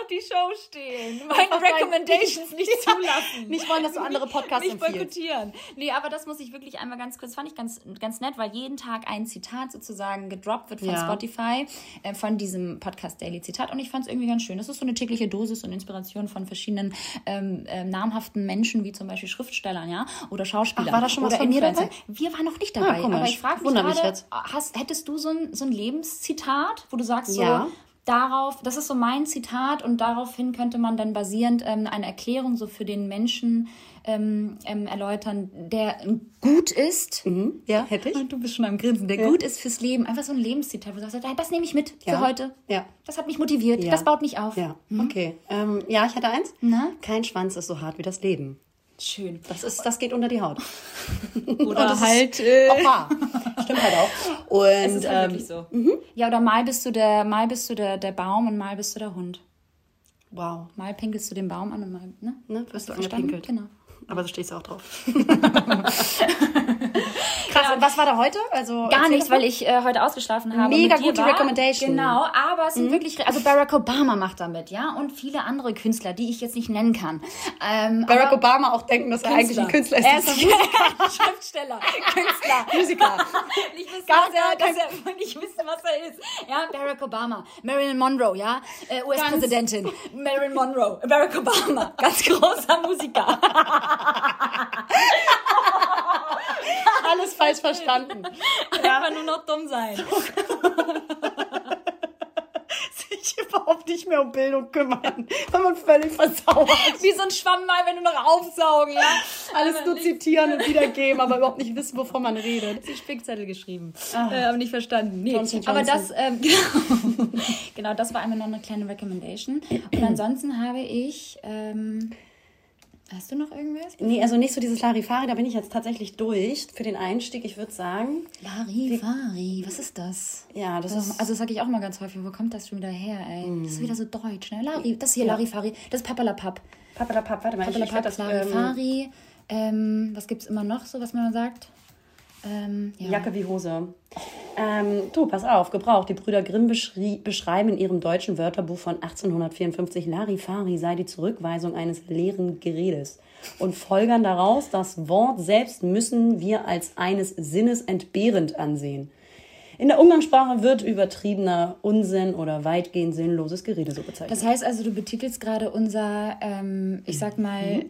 die Show stehen. Meine Recommendations nicht zulassen. Nicht wollen, dass du andere Podcasts nicht boykottieren. Nee, aber das muss ich wirklich einmal ganz kurz, fand ich ganz, ganz nett, weil jeden Tag ein Zitat sozusagen gedroppt wird von Ja. Spotify, äh, von diesem Podcast Daily Zitat. Und ich fand es irgendwie ganz schön. Das ist so eine tägliche Dosis und Inspiration von verschiedenen ähm, ähm, namhaften Menschen, wie zum Beispiel Schriftstellern, ja, oder Schauspielern. Ach, war da schon was von mir dabei? Wir waren noch nicht dabei, Ah, aber ich frage mich mich gerade, hast, hättest du so ein, so ein Lebenszitat, wo du sagst so, Ja. Darauf, das ist so mein Zitat und daraufhin könnte man dann basierend ähm, eine Erklärung so für den Menschen ähm, ähm, erläutern, der gut ist. Mhm. Ja, hätte ich. Und du bist schon am Grinsen, der gut ist fürs Leben. Einfach so ein Lebenszitat, wo du sagst, das nehme ich mit Ja. für heute. Ja. Das hat mich motiviert, Ja. das baut mich auf. Ja, okay. Ähm, ja, ich hatte eins. Na? Kein Schwanz ist so hart wie das Leben. Schön. Das, ist, das geht unter die Haut. Oder halt, äh, Auch wahr. Stimmt halt auch. Und es ist halt ähm, wirklich so. Ja, oder mal bist du der, mal bist du der, der Baum und mal bist du der Hund. wow. Mal pinkelst du den Baum an und mal, ne? Ne, wirst du angepinkelt. Genau. Aber so stehst du auch drauf. Krass, und was war da heute? Also, Gar nichts, weil ich äh, heute ausgeschlafen habe. Mega gute war. Recommendation. Genau, aber es sind wirklich, also Barack Obama macht damit, ja, und viele andere Künstler, die ich jetzt nicht nennen kann. Ähm, Barack Obama auch denken, dass er eigentlich ein Künstler ist. Er ist ein Schriftsteller, Künstler. Musiker. Nicht wissen, Ganz was er, dass er nicht wissen, was er ist. Ja, Barack Obama, Marilyn Monroe, ja, äh, US-Präsidentin, Marilyn Monroe, Barack Obama, ganz großer Musiker. alles falsch verstanden. Einfach nur noch dumm sein. sich überhaupt nicht mehr um Bildung kümmern, weil man völlig versauert. Wie so ein Schwamm mal, wenn du noch aufsaugen, ja. Alles nur zitieren und wiedergeben, aber überhaupt nicht wissen, wovon man redet. Die Spickzettel geschrieben, äh, aber nicht verstanden. Nee. Johnson, Aber Johnson. das, ähm, genau, genau, das war einmal noch eine kleine Recommendation. Und ansonsten habe ich, ähm, hast du noch irgendwas? Nee, also nicht so dieses Larifari, da bin ich jetzt tatsächlich durch für den Einstieg. Ich würde sagen, Larifari, was ist das? ja, das Das, ist also das sage ich auch mal ganz häufig. Wo kommt das schon wieder her, ey? Das ist wieder so deutsch, ne? Lari, das hier, Larifari. Das ist Papalapap. Papalapap, warte mal, ich, ich Papalapap, werde das ähm, Larifari. Ähm, was gibt's immer noch so, was man sagt? Ähm, ja. Jacke wie Hose. Ähm, du, pass auf, gebraucht. Die Brüder Grimm beschreiben in ihrem deutschen Wörterbuch von 1854, Larifari sei die Zurückweisung eines leeren Geredes und folgern daraus, das Wort selbst müssen wir als eines Sinnes entbehrend ansehen. In der Umgangssprache wird übertriebener Unsinn oder weitgehend sinnloses Gerede so bezeichnet. Das heißt also, du betitelst gerade unser, ähm, ich sag mal,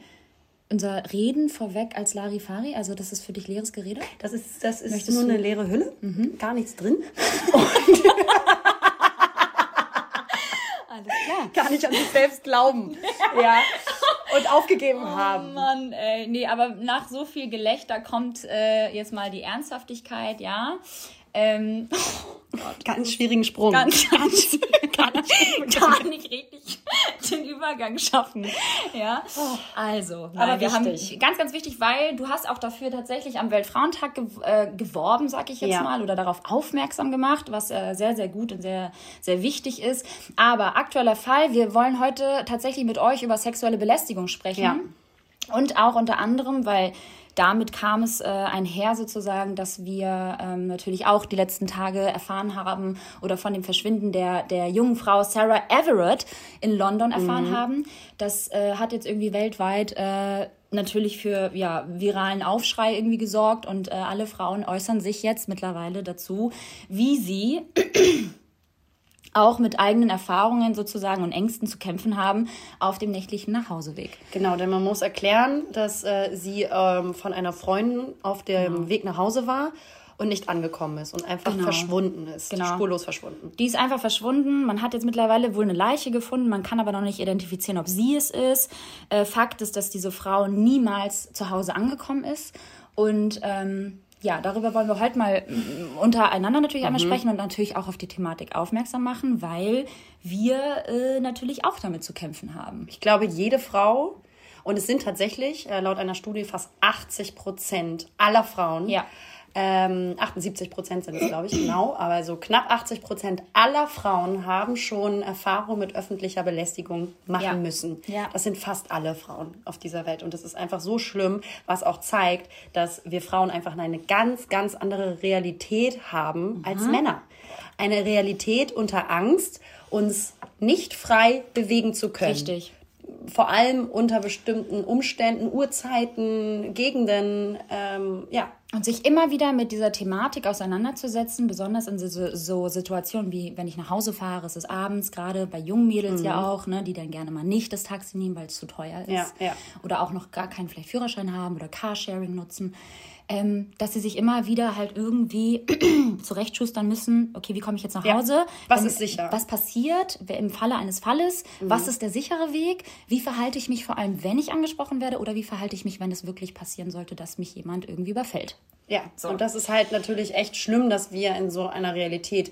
unser Reden vorweg als Larifari. Also das ist für dich leeres Gerede? Das ist, das ist Möchtest nur du- eine leere Hülle, gar nichts drin. Alles klar. Gar nicht an sich selbst glauben. ja. Und aufgegeben haben. Mann, ey, nee, aber nach so viel Gelächter kommt äh, jetzt mal die Ernsthaftigkeit, ja. Ähm, Ganz schwierigen Sprung. ganz, ganz, nicht, gar nicht richtig den Übergang schaffen. Ja, also, nein, Aber wir wichtig. haben ganz, ganz wichtig, weil du hast auch dafür tatsächlich am Weltfrauentag gew äh, geworben, sag ich jetzt Ja. mal, oder darauf aufmerksam gemacht, was äh, sehr, sehr gut und sehr, sehr wichtig ist. Aber aktueller Fall, wir wollen heute tatsächlich mit euch über sexuelle Belästigung sprechen. Ja. Und auch unter anderem, weil damit kam es äh, einher sozusagen, dass wir ähm, natürlich auch die letzten Tage erfahren haben oder von dem Verschwinden der, der jungen Frau Sarah Everett in London erfahren haben. Das äh, hat jetzt irgendwie weltweit äh, natürlich für ja, viralen Aufschrei irgendwie gesorgt und äh, alle Frauen äußern sich jetzt mittlerweile dazu, wie sie auch mit eigenen Erfahrungen sozusagen und Ängsten zu kämpfen haben auf dem nächtlichen Nachhauseweg. Genau, denn man muss erklären, dass äh, sie ähm, von einer Freundin auf dem Weg nach Hause war und nicht angekommen ist und einfach Genau. verschwunden ist. Genau. Spurlos verschwunden. Die ist einfach verschwunden. Man hat jetzt mittlerweile wohl eine Leiche gefunden. Man kann aber noch nicht identifizieren, ob sie es ist. Äh, Fakt ist, dass diese Frau niemals zu Hause angekommen ist. Und ähm, ja, darüber wollen wir heute mal mm, untereinander natürlich einmal sprechen und natürlich auch auf die Thematik aufmerksam machen, weil wir äh, natürlich auch damit zu kämpfen haben. Ich glaube, jede Frau, und es sind tatsächlich äh, laut einer Studie fast 80 Prozent aller Frauen, Ja. Ähm, 78 Prozent sind es, glaube ich, genau, aber so knapp 80 Prozent aller Frauen haben schon Erfahrung mit öffentlicher Belästigung machen Ja. müssen. Ja. Das sind fast alle Frauen auf dieser Welt. Und das ist einfach so schlimm, was auch zeigt, dass wir Frauen einfach eine ganz, ganz andere Realität haben als Mhm. Männer. Eine Realität unter Angst, uns nicht frei bewegen zu können Richtig. Vor allem unter bestimmten Umständen, Uhrzeiten, Gegenden, ähm, ja. Und sich immer wieder mit dieser Thematik auseinanderzusetzen, besonders in so, so Situationen wie, wenn ich nach Hause fahre, es ist abends, gerade bei jungen Mädels ja auch, ne, die dann gerne mal nicht das Taxi nehmen, weil es zu teuer ist. Mhm. Ja, ja. Oder auch noch gar keinen vielleicht Führerschein haben oder Carsharing nutzen. Ähm, dass sie sich immer wieder halt irgendwie zurechtschustern müssen, okay, wie komme ich jetzt nach Ja. Hause? Was Wenn- ist sicher? Was passiert im Falle eines Falles? Was Mhm. ist der sichere Weg? Wie verhalte ich mich vor allem, wenn ich angesprochen werde? Oder wie verhalte ich mich, wenn es wirklich passieren sollte, dass mich jemand irgendwie überfällt? Ja, und das ist halt natürlich echt schlimm, dass wir in so einer Realität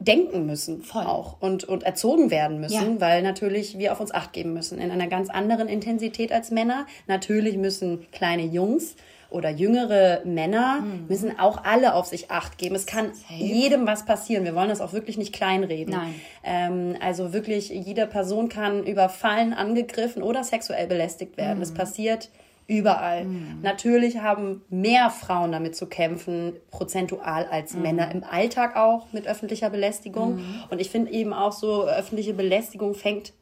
denken müssen Voll. auch und, und erzogen werden müssen, Ja. weil natürlich wir auf uns acht geben müssen in einer ganz anderen Intensität als Männer. Natürlich müssen kleine Jungs oder jüngere Männer Mhm. müssen auch alle auf sich acht geben. Es kann jedem was passieren. Wir wollen das auch wirklich nicht kleinreden. Nein. Ähm, also wirklich, jede Person kann überfallen, angegriffen oder sexuell belästigt werden. Mhm. Das passiert überall. Natürlich haben mehr Frauen damit zu kämpfen, prozentual als Mhm. Männer im Alltag auch mit öffentlicher Belästigung. Und ich finde eben auch so, öffentliche Belästigung fängt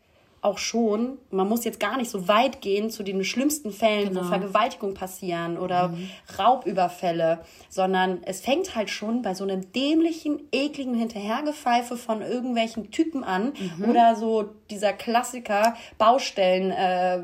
auch schon, man muss jetzt gar nicht so weit gehen zu den schlimmsten Fällen, Genau. wo Vergewaltigung passieren oder Mhm. Raubüberfälle, sondern es fängt halt schon bei so einem dämlichen, ekligen Hinterhergepfeife von irgendwelchen Typen an Mhm. oder so dieser Klassiker Baustellen, äh,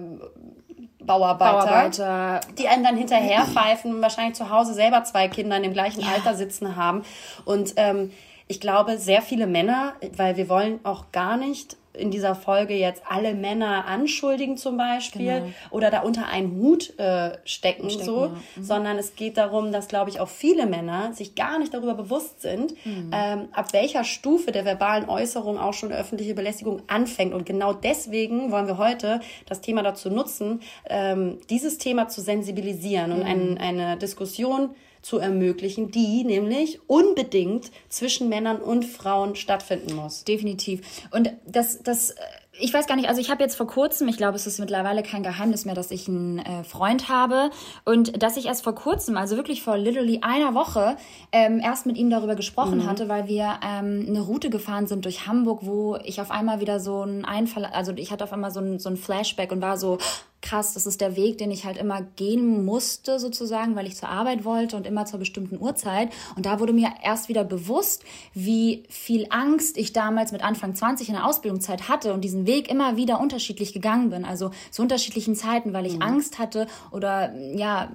Bauarbeiter, Bauarbeiter, die einem dann hinterher pfeifen, wahrscheinlich zu Hause selber zwei Kinder in dem gleichen ja. Alter sitzen haben. Und ähm, ich glaube, sehr viele Männer, weil wir wollen auch gar nicht in dieser Folge jetzt alle Männer anschuldigen zum Beispiel genau. oder da unter einen Hut äh, stecken, stecken, so, mhm. sondern es geht darum, dass, glaube ich, auch viele Männer sich gar nicht darüber bewusst sind, mhm. ähm, ab welcher Stufe der verbalen Äußerung auch schon öffentliche Belästigung anfängt. Und genau deswegen wollen wir heute das Thema dazu nutzen, ähm, dieses Thema zu sensibilisieren mhm. und ein, eine Diskussion zu ermöglichen, die nämlich unbedingt zwischen Männern und Frauen stattfinden muss. Definitiv. Und das, das ich weiß gar nicht, also ich habe jetzt vor kurzem, ich glaube, es ist mittlerweile kein Geheimnis mehr, dass ich einen äh, Freund habe und dass ich erst vor kurzem, also wirklich vor literally einer Woche, ähm, erst mit ihm darüber gesprochen mhm. hatte, weil wir ähm, eine Route gefahren sind durch Hamburg, wo ich auf einmal wieder so einen Einfall, also ich hatte auf einmal so ein, so ein Flashback und war so, krass, das ist der Weg, den ich halt immer gehen musste, sozusagen, weil ich zur Arbeit wollte und immer zur bestimmten Uhrzeit. Und da wurde mir erst wieder bewusst, wie viel Angst ich damals mit Anfang 20 in der Ausbildungszeit hatte und diesen Weg immer wieder unterschiedlich gegangen bin, also zu unterschiedlichen Zeiten, weil ich mhm. Angst hatte oder ja,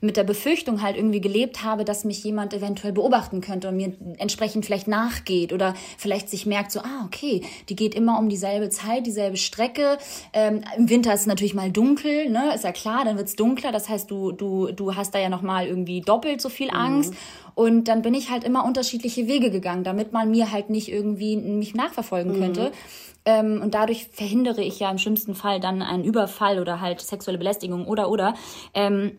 mit der Befürchtung halt irgendwie gelebt habe, dass mich jemand eventuell beobachten könnte und mir entsprechend vielleicht nachgeht oder vielleicht sich merkt so, ah, okay, die geht immer um dieselbe Zeit, dieselbe Strecke. Ähm, Im Winter ist es natürlich mal dunkel, ne, ist ja klar, dann wird's dunkler, das heißt, du, du, du hast da ja nochmal irgendwie doppelt so viel mhm. Angst. Mhm. Und dann bin ich halt immer unterschiedliche Wege gegangen, damit man mir halt nicht irgendwie mich nachverfolgen mhm. könnte. Ähm, und dadurch verhindere ich ja im schlimmsten Fall dann einen Überfall oder halt sexuelle Belästigung oder oder. Ähm,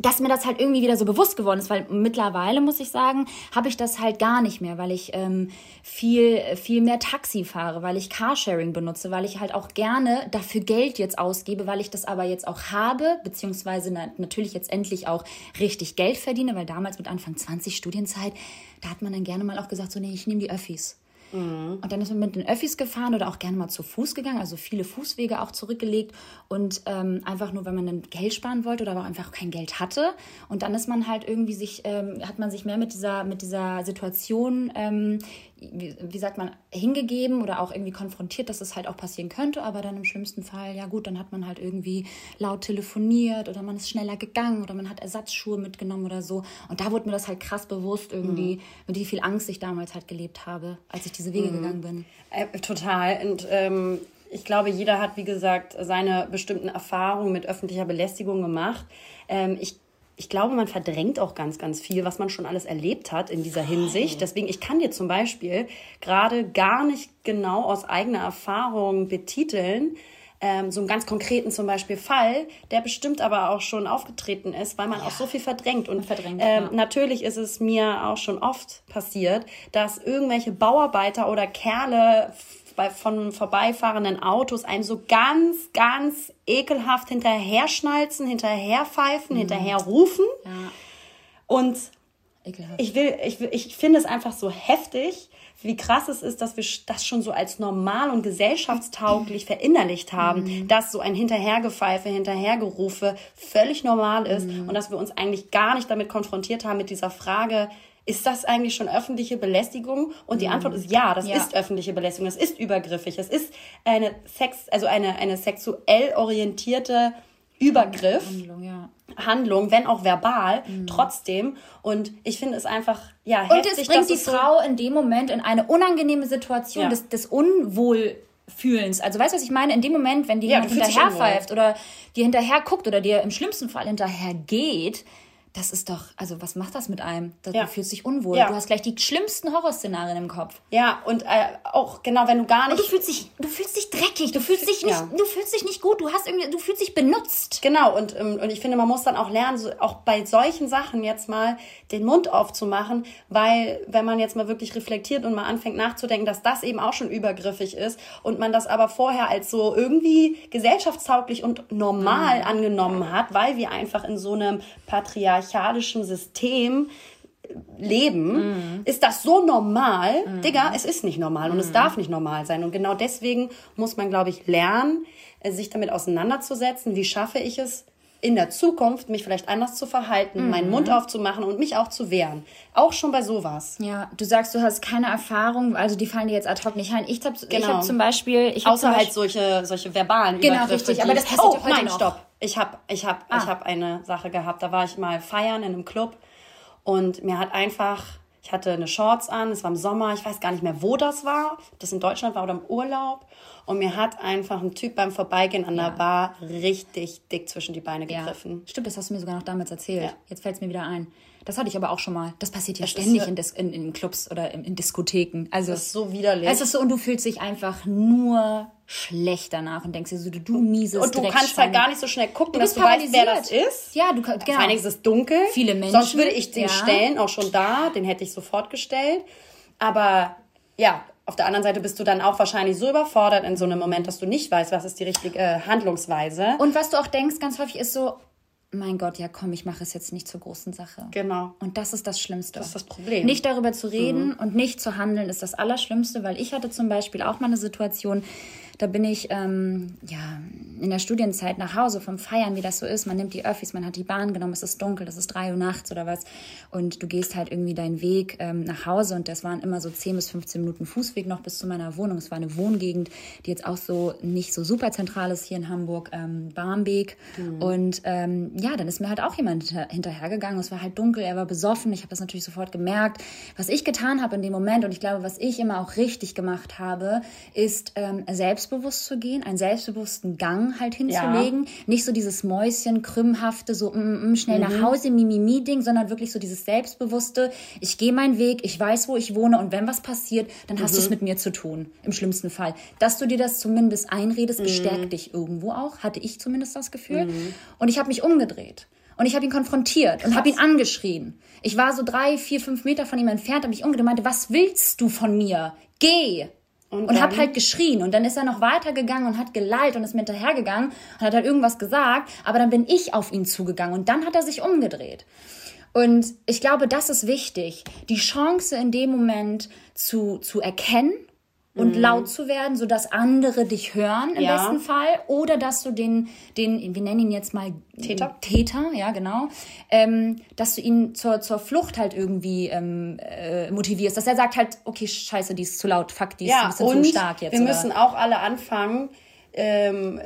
dass mir das halt irgendwie wieder so bewusst geworden ist, weil mittlerweile muss ich sagen, habe ich das halt gar nicht mehr, weil ich ähm, viel viel mehr Taxi fahre, weil ich Carsharing benutze, weil ich halt auch gerne dafür Geld jetzt ausgebe, weil ich das aber jetzt auch habe, beziehungsweise na, natürlich jetzt endlich auch richtig Geld verdiene, weil damals mit Anfang 20 Studienzeit, da hat man dann gerne mal auch gesagt, so nee, ich nehme die Öffis. Mhm. Und dann ist man mit den Öffis gefahren oder auch gerne mal zu Fuß gegangen, also viele Fußwege auch zurückgelegt und ähm, einfach nur, weil man dann Geld sparen wollte oder aber einfach kein Geld hatte. Und dann ist man halt irgendwie sich, ähm, hat man sich mehr mit dieser, mit dieser Situation ähm, wie, wie sagt man, hingegeben oder auch irgendwie konfrontiert, dass es halt auch passieren könnte, aber dann im schlimmsten Fall, ja gut, dann hat man halt irgendwie laut telefoniert oder man ist schneller gegangen oder man hat Ersatzschuhe mitgenommen oder so. Und da wurde mir das halt krass bewusst irgendwie, mhm. mit wie viel Angst ich damals halt gelebt habe, als ich diese Wege mhm. gegangen bin. Äh, total. Und ähm, ich glaube, jeder hat, wie gesagt, seine bestimmten Erfahrungen mit öffentlicher Belästigung gemacht. Ähm, ich ich glaube, man verdrängt auch ganz, ganz viel, was man schon alles erlebt hat in dieser Hinsicht. Deswegen, ich kann dir zum Beispiel gerade gar nicht genau aus eigener Erfahrung betiteln, ähm, so einen ganz konkreten zum Beispiel Fall, der bestimmt aber auch schon aufgetreten ist, weil man ja. auch so viel verdrängt. Und verdrängt, ähm, ja. natürlich ist es mir auch schon oft passiert, dass irgendwelche Bauarbeiter oder Kerle bei, von vorbeifahrenden Autos einem so ganz, ganz ekelhaft hinterher schnalzen, hinterher pfeifen, mhm. hinterher rufen. Ja. Und ekelhaft. ich will, ich will, ich finde es einfach so heftig, wie krass es ist, dass wir das schon so als normal und gesellschaftstauglich verinnerlicht haben, mhm. dass so ein Hinterhergepfeife, Hinterhergerufe völlig normal ist mhm. und dass wir uns eigentlich gar nicht damit konfrontiert haben mit dieser Frage, ist das eigentlich schon öffentliche Belästigung? Und die mhm. Antwort ist ja, das ja. ist öffentliche Belästigung, es ist übergriffig, es ist eine Sex, also eine, eine sexuell orientierte Übergriff. Ja. Handlung, wenn auch verbal, mhm. trotzdem. Und ich finde es einfach, ja, heftig, Und es bringt die Frau in dem Moment in eine unangenehme Situation ja. des, des Unwohlfühlens. Also weißt du, was ich meine? In dem Moment, wenn die ja, hinterherpfeift oder dir hinterher guckt oder dir im schlimmsten Fall hinterher geht, das ist doch, also was macht das mit einem? Das, ja. Du fühlst dich unwohl. Ja. Du hast gleich die schlimmsten Horrorszenarien im Kopf. Ja, und äh, auch genau, wenn du gar nicht. Und du fühlst dich, du fühlst dich dreckig, du fühlst dich nicht, ja. du fühlst dich nicht gut, du hast irgendwie, du fühlst dich benutzt. Genau, und, ähm, und ich finde, man muss dann auch lernen, so, auch bei solchen Sachen jetzt mal den Mund aufzumachen, weil wenn man jetzt mal wirklich reflektiert und mal anfängt nachzudenken, dass das eben auch schon übergriffig ist und man das aber vorher als so irgendwie gesellschaftstauglich und normal mhm. angenommen hat, weil wir einfach in so einem Patriarchat patriarchalischen System leben, mm. ist das so normal? Mm. Digga, es ist nicht normal und mm. es mhm. darf nicht normal sein. Und genau deswegen muss man, glaube ich, lernen, äh, sich damit auseinanderzusetzen. Wie schaffe ich es, in der Zukunft mich vielleicht anders zu verhalten, mhm. meinen Mund aufzumachen und mich auch zu wehren. Auch schon bei sowas. Ja, du sagst, du hast keine Erfahrung, also die fallen dir jetzt ad hoc nicht ein. Ich habe genau. hab zum Beispiel... Ich Außer halt solche, solche verbalen Genau, richtig, aber das passiert oh, heute nein, noch. stopp Ich habe ich hab, ah. ich hab eine Sache gehabt. Da war ich mal feiern in einem Club und mir hat einfach, ich hatte eine Shorts an, es war im Sommer, ich weiß gar nicht mehr, wo das war, ob das in Deutschland war oder im Urlaub. Und mir hat einfach ein Typ beim Vorbeigehen an der Bar richtig dick zwischen die Beine gegriffen. Ja. Stimmt, das hast du mir sogar noch damals erzählt. Ja. Jetzt fällt es mir wieder ein. Das hatte ich aber auch schon mal. Das passiert ja das ständig in, Dis in, in, Clubs oder in, in Diskotheken. Also, das ist so widerlich. Es ist so, und du fühlst dich einfach nur schlecht danach und denkst dir so, du, du mieses Und du kannst halt gar nicht so schnell gucken, dass du weißt, wer das ist. Ja, du kannst, genau. Vor allem ist es dunkel. Viele Menschen. Sonst würde ich den ja. stellen, auch schon da. Den hätte ich sofort gestellt. Aber ja, auf der anderen Seite bist du dann auch wahrscheinlich so überfordert in so einem Moment, dass du nicht weißt, was ist die richtige äh, Handlungsweise. Und was du auch denkst, ganz häufig ist so, mein Gott, ja komm, ich mache es jetzt nicht zur großen Sache. Genau. Und das ist das Schlimmste. Das ist das Problem. Nicht darüber zu reden mhm. und nicht zu handeln ist das Allerschlimmste, weil ich hatte zum Beispiel auch mal eine Situation, da bin ich ähm, ja in der Studienzeit nach Hause vom Feiern, wie das so ist. Man nimmt die Öffis, man hat die Bahn genommen, es ist dunkel, es ist drei Uhr nachts oder was. Und du gehst halt irgendwie deinen Weg ähm, nach Hause und das waren immer so 10 bis 15 Minuten Fußweg noch bis zu meiner Wohnung. Es war eine Wohngegend, die jetzt auch so nicht so super zentral ist hier in Hamburg, ähm, Barmbek. Mhm. Und ähm, ja, dann ist mir halt auch jemand hinter, hinterhergegangen. Es war halt dunkel, er war besoffen. Ich habe das natürlich sofort gemerkt. Was ich getan habe in dem Moment und ich glaube, was ich immer auch richtig gemacht habe, ist ähm, selbst selbstbewusst zu gehen, einen selbstbewussten Gang halt hinzulegen. Ja. Nicht so dieses Mäuschen, krümmhafte, so mm, mm, schnell mhm. nach Hause, Mimimi-Ding, sondern wirklich so dieses selbstbewusste, ich gehe meinen Weg, ich weiß, wo ich wohne und wenn was passiert, dann mhm. hast du es mit mir zu tun, im schlimmsten Fall. Dass du dir das zumindest einredest, mhm. bestärkt dich irgendwo auch, hatte ich zumindest das Gefühl. Mhm. Und ich habe mich umgedreht. Und ich habe ihn konfrontiert Krass. und habe ihn angeschrien. Ich war so drei, vier, fünf Meter von ihm entfernt, habe mich umgedreht und meinte, was willst du von mir? Geh! Und, und hab halt geschrien. Und dann ist er noch weitergegangen und hat gelallt und ist mir hinterhergegangen und hat halt irgendwas gesagt. Aber dann bin ich auf ihn zugegangen und dann hat er sich umgedreht. Und ich glaube, das ist wichtig, die Chance in dem Moment zu, zu erkennen und mhm. laut zu werden, sodass andere dich hören im ja. besten Fall oder dass du den, den, wir nennen ihn jetzt mal Täter, Täter, ja genau, ähm, dass du ihn zur, zur Flucht halt irgendwie ähm, äh, motivierst, dass er sagt halt, okay, scheiße, die ist zu laut, fuck, die ist ja, ein bisschen zu stark jetzt. wir oder? müssen auch alle anfangen, ähm,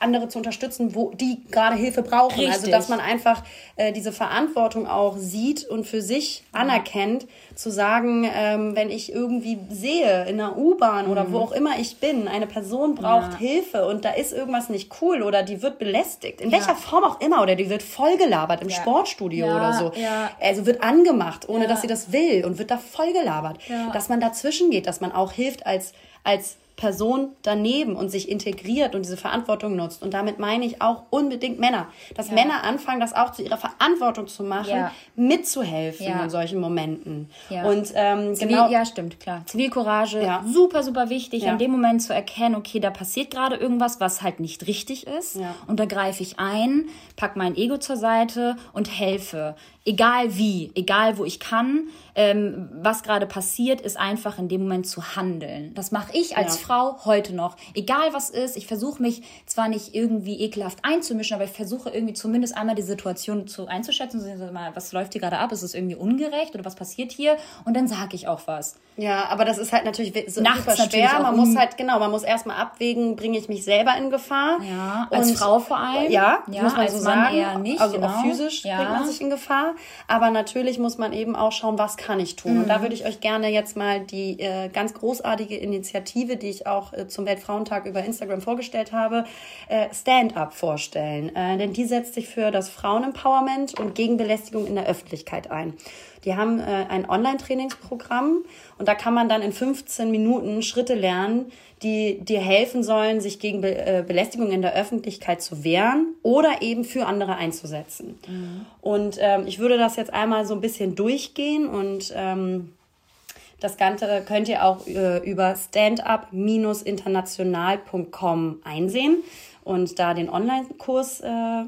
andere zu unterstützen, wo die gerade Hilfe brauchen. Richtig. Also dass man einfach äh, diese Verantwortung auch sieht und für sich mhm. anerkennt, zu sagen, ähm, wenn ich irgendwie sehe in der U-Bahn mhm. oder wo auch immer ich bin, eine Person braucht ja. Hilfe und da ist irgendwas nicht cool oder die wird belästigt, in ja. welcher Form auch immer, oder die wird vollgelabert im ja. Sportstudio oder so. Also wird angemacht, ohne dass sie das will und wird da vollgelabert. Dass man dazwischen geht, dass man auch hilft als als Person daneben und sich integriert und diese Verantwortung nutzt. Und damit meine ich auch unbedingt Männer. Dass ja. Männer anfangen, das auch zu ihrer Verantwortung zu machen, ja. mitzuhelfen ja. in solchen Momenten. Und ähm, Zivil, genau. Ja, stimmt, klar. Zivilcourage, super, super wichtig, in dem Moment zu erkennen, okay, da passiert gerade irgendwas, was halt nicht richtig ist. Und da greife ich ein, pack mein Ego zur Seite und helfe egal wie, egal wo ich kann, ähm, was gerade passiert, ist einfach in dem Moment zu handeln. Das mache ich als ja. Frau heute noch. Egal was ist, ich versuche mich zwar nicht irgendwie ekelhaft einzumischen, aber ich versuche irgendwie zumindest einmal die Situation zu einzuschätzen, was läuft hier gerade ab, ist es irgendwie ungerecht oder was passiert hier? Und dann sage ich auch was. Ja, aber das ist halt natürlich so Nachts super schwer. Man muss halt, genau, man muss erstmal abwägen, bringe ich mich selber in Gefahr. Ja, als Frau vor allem. Ja, ja muss man als so Mann sagen. eher nicht. Also genau. auch physisch ja. bringt man sich in Gefahr. Aber natürlich muss man eben auch schauen, was kann ich tun. Mhm. Und da mhm. würde ich euch gerne jetzt mal die äh, ganz großartige Initiative, die ich auch äh, zum Weltfrauentag über Instagram vorgestellt habe, äh, Stand-up vorstellen. Äh, denn die setzt sich für das Frauenempowerment und gegen Belästigung in der Öffentlichkeit ein. Die haben ein Online-Trainingsprogramm und da kann man dann in 15 Minuten Schritte lernen, die dir helfen sollen, sich gegen Be Belästigung in der Öffentlichkeit zu wehren oder eben für andere einzusetzen. Mhm. Und ähm, ich würde das jetzt einmal so ein bisschen durchgehen und ähm, das Ganze könnt ihr auch äh, über standup-international.com einsehen und da den Online-Kurs äh,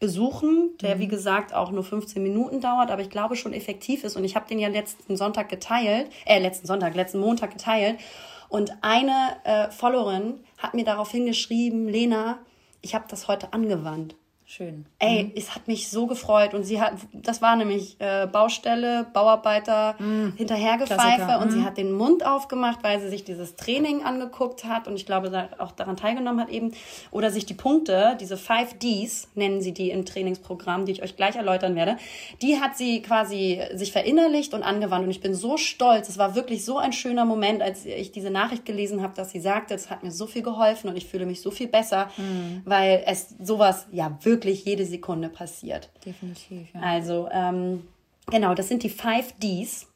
besuchen, der mhm. wie gesagt auch nur 15 Minuten dauert, aber ich glaube schon effektiv ist. Und ich habe den ja letzten Sonntag geteilt, äh, letzten Sonntag, letzten Montag geteilt. Und eine äh, Followerin hat mir darauf hingeschrieben, Lena, ich habe das heute angewandt. Schön. Ey, mhm. es hat mich so gefreut und sie hat, das war nämlich äh, Baustelle, Bauarbeiter, mhm. Hinterhergepfeife und mhm. sie hat den Mund aufgemacht, weil sie sich dieses Training angeguckt hat und ich glaube auch daran teilgenommen hat eben oder sich die Punkte, diese 5 Ds nennen sie die im Trainingsprogramm, die ich euch gleich erläutern werde, die hat sie quasi sich verinnerlicht und angewandt und ich bin so stolz. Es war wirklich so ein schöner Moment, als ich diese Nachricht gelesen habe, dass sie sagte, es hat mir so viel geholfen und ich fühle mich so viel besser, mhm. weil es sowas ja wirklich jede Sekunde passiert. Definitiv. Ja. Also ähm, genau, das sind die 5 Ds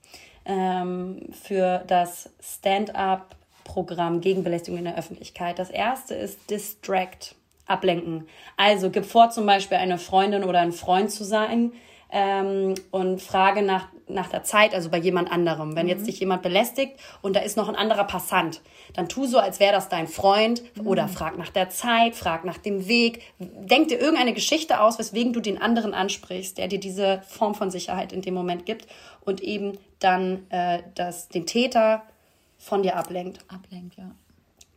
ähm, für das Stand-up-Programm gegen Belästigung in der Öffentlichkeit. Das erste ist Distract, ablenken. Also gib vor, zum Beispiel eine Freundin oder ein Freund zu sein, ähm, und frage nach, nach der Zeit, also bei jemand anderem. Wenn mhm. jetzt dich jemand belästigt und da ist noch ein anderer Passant, dann tu so, als wäre das dein Freund mhm. oder frag nach der Zeit, frag nach dem Weg. Denk dir irgendeine Geschichte aus, weswegen du den anderen ansprichst, der dir diese Form von Sicherheit in dem Moment gibt und eben dann äh, das, den Täter von dir ablenkt. Ablenkt, ja.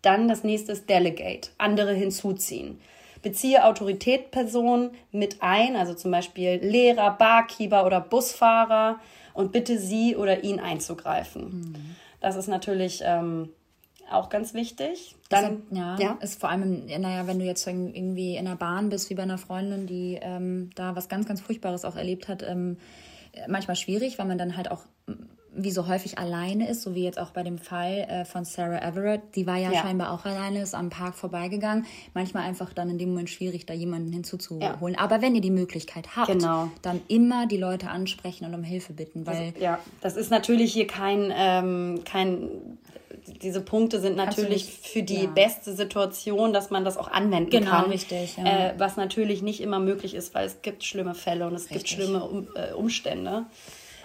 Dann das nächste ist Delegate, andere hinzuziehen. Beziehe Autoritätspersonen mit ein, also zum Beispiel Lehrer, Barkeeper oder Busfahrer und bitte sie oder ihn einzugreifen. Mhm. Das ist natürlich ähm, auch ganz wichtig. Dann, ist, ja, ja, ist vor allem, naja, wenn du jetzt irgendwie in der Bahn bist, wie bei einer Freundin, die ähm, da was ganz, ganz Furchtbares auch erlebt hat, ähm, manchmal schwierig, weil man dann halt auch wie so häufig alleine ist, so wie jetzt auch bei dem Fall äh, von Sarah Everett. Die war ja, ja, scheinbar auch alleine, ist am Park vorbeigegangen. Manchmal einfach dann in dem Moment schwierig, da jemanden hinzuzuholen. Ja. Aber wenn ihr die Möglichkeit habt, genau. dann immer die Leute ansprechen und um Hilfe bitten. Weil also, ja, das ist natürlich hier kein, ähm, kein diese Punkte sind natürlich nicht, für die ja. beste Situation, dass man das auch anwenden genau, kann. Genau, richtig. Ja. Äh, was natürlich nicht immer möglich ist, weil es gibt schlimme Fälle und es richtig. gibt schlimme um, äh, Umstände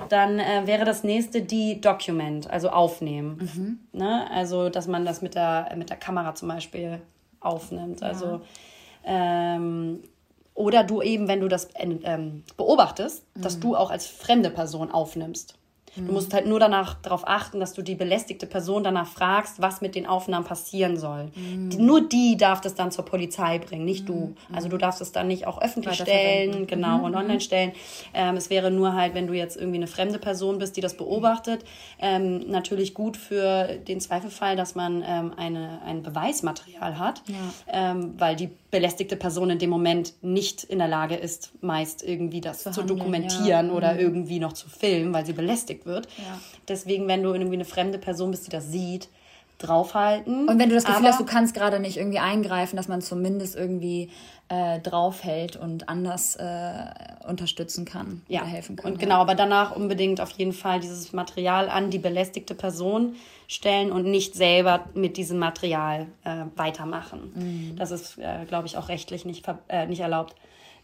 dann äh, wäre das nächste die Document, also aufnehmen. Mhm. Ne? Also, dass man das mit der, mit der Kamera zum Beispiel aufnimmt. Ja. Also, ähm, oder du eben, wenn du das ähm, beobachtest, mhm. dass du auch als fremde Person aufnimmst. Du mhm. musst halt nur danach darauf achten, dass du die belästigte Person danach fragst, was mit den Aufnahmen passieren soll. Mhm. Die, nur die darf das dann zur Polizei bringen, nicht mhm. du. Also du darfst es dann nicht auch öffentlich stellen, genau, mhm. und online mhm. stellen. Ähm, es wäre nur halt, wenn du jetzt irgendwie eine fremde Person bist, die das beobachtet, ähm, natürlich gut für den Zweifelfall, dass man ähm, eine, ein Beweismaterial hat, ja. Ähm, weil die belästigte Person in dem Moment nicht in der Lage ist, meist irgendwie das zu, zu dokumentieren ja. oder mhm. irgendwie noch zu filmen, weil sie belästigt wird. Ja. Deswegen, wenn du irgendwie eine fremde Person bist, die das sieht, draufhalten. Und wenn du das Gefühl hast, du kannst gerade nicht irgendwie eingreifen, dass man zumindest irgendwie äh, draufhält und anders äh, unterstützen kann ja. oder helfen kann. Und genau, aber danach unbedingt auf jeden Fall dieses Material an die belästigte Person stellen und nicht selber mit diesem Material äh, weitermachen. Mhm. Das ist, äh, glaube ich, auch rechtlich nicht, äh, nicht erlaubt.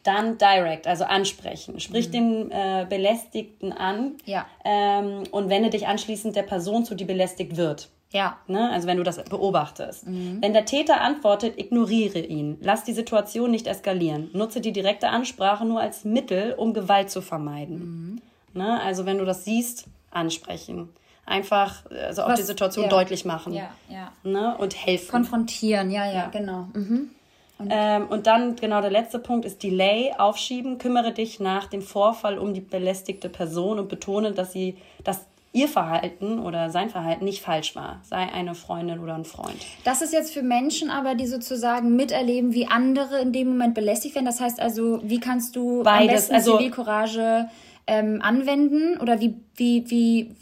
Dann direct, also ansprechen. Sprich mhm. den äh, Belästigten an ja. ähm, und wende dich anschließend der Person zu, die belästigt wird. Ja. Ne? Also wenn du das beobachtest. Mhm. Wenn der Täter antwortet, ignoriere ihn. Lass die Situation nicht eskalieren. Nutze die direkte Ansprache nur als Mittel, um Gewalt zu vermeiden. Mhm. Ne? Also wenn du das siehst, ansprechen. Einfach also auch Was, die Situation ja. deutlich machen. Ja, ja. Ne? Und helfen. Konfrontieren, ja, ja, ja. genau. Mhm. Und, ähm, und dann genau der letzte Punkt ist Delay, aufschieben. Kümmere dich nach dem Vorfall um die belästigte Person und betone, dass sie, dass ihr Verhalten oder sein Verhalten nicht falsch war, sei eine Freundin oder ein Freund. Das ist jetzt für Menschen aber, die sozusagen miterleben, wie andere in dem Moment belästigt werden. Das heißt also, wie kannst du Beides, am besten also, Zivilcourage ähm, anwenden oder wie, wie, wie,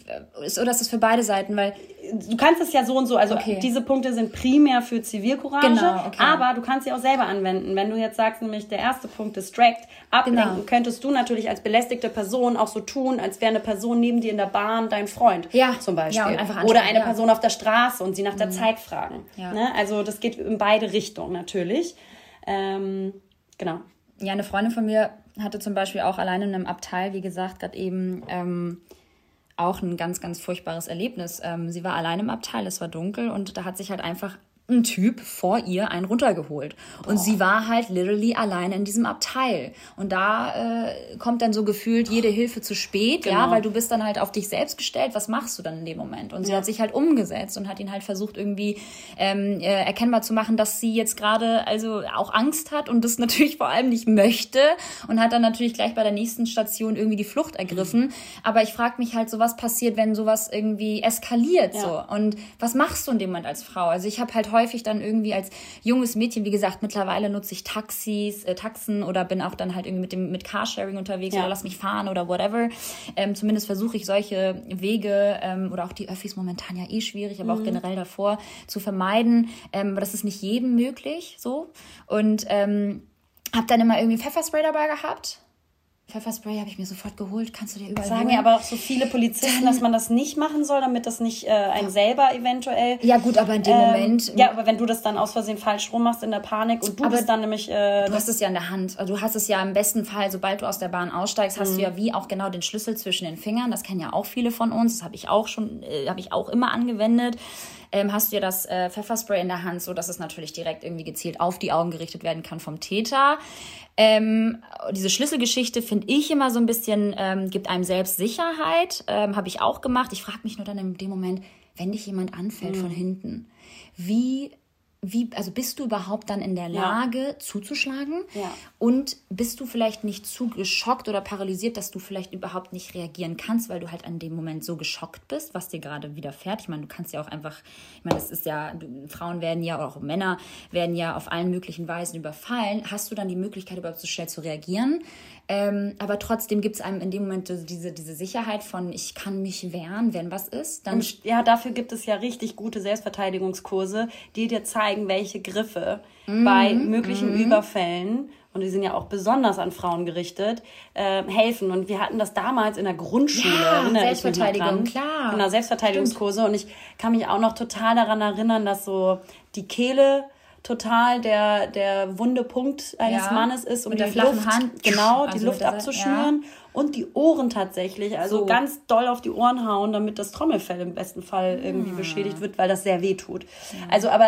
ist, oder ist das für beide Seiten? Weil du kannst es ja so und so, also okay. diese Punkte sind primär für Zivilcourage, genau, okay. aber du kannst sie auch selber anwenden. Wenn du jetzt sagst, nämlich der erste Punkt, Distract, ablenken, genau. könntest du natürlich als belästigte Person auch so tun, als wäre eine Person neben dir in der Bahn dein Freund, ja. zum Beispiel. Ja, Oder eine ja. Person auf der Straße und sie nach der mhm. Zeit fragen. Ja. Ne? Also das geht in beide Richtungen natürlich. Ähm, genau. Ja, eine Freundin von mir hatte zum Beispiel auch alleine in einem Abteil, wie gesagt, gerade eben ähm, auch ein ganz, ganz furchtbares Erlebnis. Ähm, sie war alleine im Abteil, es war dunkel und da hat sich halt einfach ein Typ vor ihr einen runtergeholt. Boah. Und sie war halt literally alleine in diesem Abteil. Und da äh, kommt dann so gefühlt jede Hilfe zu spät, genau. ja, weil du bist dann halt auf dich selbst gestellt. Was machst du dann in dem Moment? Und sie ja. hat sich halt umgesetzt und hat ihn halt versucht, irgendwie ähm, äh, erkennbar zu machen, dass sie jetzt gerade also auch Angst hat und das natürlich vor allem nicht möchte und hat dann natürlich gleich bei der nächsten Station irgendwie die Flucht ergriffen. Mhm. Aber ich frage mich halt so, was passiert, wenn sowas irgendwie eskaliert ja. so? Und was machst du in dem Moment als Frau? Also ich habe halt häufig dann irgendwie als junges Mädchen, wie gesagt, mittlerweile nutze ich Taxis, äh, Taxen oder bin auch dann halt irgendwie mit dem mit Carsharing unterwegs ja. oder lass mich fahren oder whatever. Ähm, zumindest versuche ich solche Wege ähm, oder auch die Öffis momentan ja eh schwierig, aber mhm. auch generell davor zu vermeiden. Ähm, aber das ist nicht jedem möglich so. Und ähm, habe dann immer irgendwie Pfefferspray dabei gehabt Pfefferspray habe ich mir sofort geholt. Kannst du dir überall Sagen ja aber auch so viele Polizisten, Dann, dass man das nicht machen soll, damit das nicht äh, ein selber eventuell. Ja gut, aber in dem ähm, Moment. Ja, aber wenn du das dann aus Versehen falsch rummachst in der Panik und du bist dann nämlich. Äh, du hast es ja in der Hand. Also du hast es ja im besten Fall, sobald du aus der Bahn aussteigst, hast mhm. du ja wie auch genau den Schlüssel zwischen den Fingern. Das kennen ja auch viele von uns. Das habe ich auch schon, äh, habe ich auch immer angewendet. Ähm, hast du ja das äh, Pfefferspray in der Hand, so dass es natürlich direkt irgendwie gezielt auf die Augen gerichtet werden kann vom Täter. Ähm, diese Schlüsselgeschichte finde ich immer so ein bisschen, ähm, gibt einem selbst Sicherheit. Ähm, Habe ich auch gemacht. Ich frage mich nur dann in dem Moment, wenn dich jemand anfällt mhm. von hinten, wie wie, also bist du überhaupt dann in der Lage ja. zuzuschlagen? Ja. Und bist du vielleicht nicht zu geschockt oder paralysiert, dass du vielleicht überhaupt nicht reagieren kannst, weil du halt an dem Moment so geschockt bist, was dir gerade widerfährt? Ich meine, du kannst ja auch einfach, ich meine, das ist ja, du, Frauen werden ja, oder auch Männer werden ja auf allen möglichen Weisen überfallen. Hast du dann die Möglichkeit, überhaupt so schnell zu reagieren? Ähm, aber trotzdem gibt es einem in dem Moment diese, diese Sicherheit von, ich kann mich wehren, wenn was ist. Dann Und ja, dafür gibt es ja richtig gute Selbstverteidigungskurse, die dir zeigen, welche Griffe mhm. bei möglichen mhm. Überfällen und die sind ja auch besonders an Frauen gerichtet, äh, helfen. Und wir hatten das damals in der Grundschule. Ja, Selbstverteidigung, klar. Genau, Selbstverteidigungskurse. Stimmt. Und ich kann mich auch noch total daran erinnern, dass so die Kehle total der, der wunde Punkt eines ja, Mannes ist, um mit die der flachen Luft, Hand, genau, also die Luft abzuschnüren ja. und die Ohren tatsächlich, also so. ganz doll auf die Ohren hauen, damit das Trommelfell im besten Fall irgendwie ja. beschädigt wird, weil das sehr weh tut. Also, aber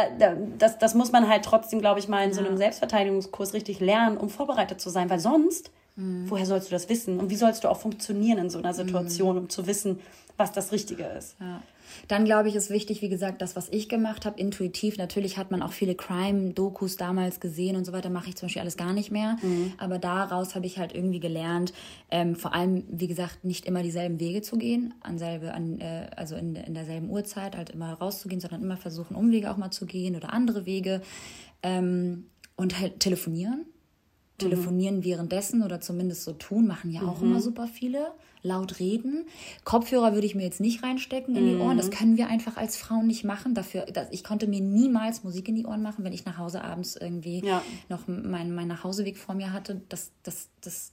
das, das muss man halt trotzdem, glaube ich, mal in so einem Selbstverteidigungskurs richtig lernen, um vorbereitet zu sein, weil sonst, mhm. woher sollst du das wissen? Und wie sollst du auch funktionieren in so einer Situation, mhm. um zu wissen, was das Richtige ist? Ja. Dann glaube ich, ist wichtig, wie gesagt, das, was ich gemacht habe, intuitiv. Natürlich hat man auch viele Crime-Dokus damals gesehen und so weiter, mache ich zum Beispiel alles gar nicht mehr. Mhm. Aber daraus habe ich halt irgendwie gelernt, ähm, vor allem, wie gesagt, nicht immer dieselben Wege zu gehen, an selbe, an, äh, also in, in derselben Uhrzeit halt immer rauszugehen, sondern immer versuchen, Umwege auch mal zu gehen oder andere Wege. Ähm, und halt telefonieren. Mhm. Telefonieren währenddessen oder zumindest so tun, machen ja auch mhm. immer super viele laut reden. Kopfhörer würde ich mir jetzt nicht reinstecken in die Ohren. Das mhm. können wir einfach als Frauen nicht machen. Dafür, dass, ich konnte mir niemals Musik in die Ohren machen, wenn ich nach Hause abends irgendwie ja. noch meinen mein Nachhauseweg vor mir hatte. Das, das, das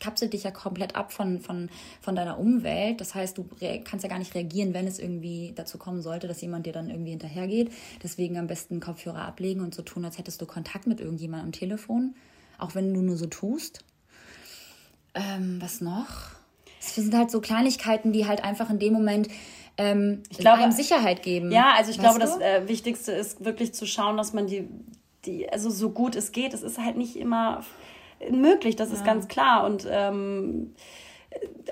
kapselt dich ja komplett ab von, von, von deiner Umwelt. Das heißt, du kannst ja gar nicht reagieren, wenn es irgendwie dazu kommen sollte, dass jemand dir dann irgendwie hinterhergeht. Deswegen am besten Kopfhörer ablegen und so tun, als hättest du Kontakt mit irgendjemandem am Telefon. Auch wenn du nur so tust. Ähm, was noch? Das sind halt so Kleinigkeiten, die halt einfach in dem Moment ähm, ich glaube, einem Sicherheit geben. Ja, also ich glaube, du? das äh, Wichtigste ist wirklich zu schauen, dass man die, die, also so gut es geht, es ist halt nicht immer möglich, das ja. ist ganz klar. Und ähm,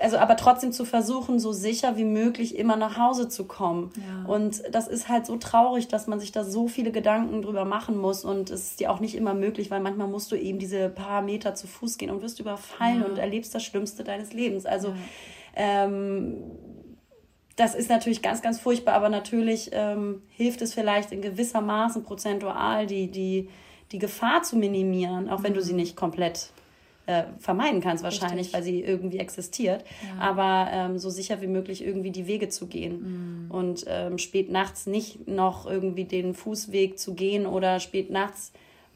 also aber trotzdem zu versuchen, so sicher wie möglich immer nach Hause zu kommen. Ja. Und das ist halt so traurig, dass man sich da so viele Gedanken drüber machen muss und es ist dir auch nicht immer möglich, weil manchmal musst du eben diese paar Meter zu Fuß gehen und wirst überfallen ja. und erlebst das Schlimmste deines Lebens. Also ja. ähm, das ist natürlich ganz, ganz furchtbar, aber natürlich ähm, hilft es vielleicht in gewisser Maßen prozentual, die, die, die Gefahr zu minimieren, auch wenn du sie mhm. nicht komplett äh, vermeiden kannst wahrscheinlich, Richtig. weil sie irgendwie existiert. Ja. Aber ähm, so sicher wie möglich irgendwie die Wege zu gehen. Mhm. Und ähm, spät nachts nicht noch irgendwie den Fußweg zu gehen oder spät nachts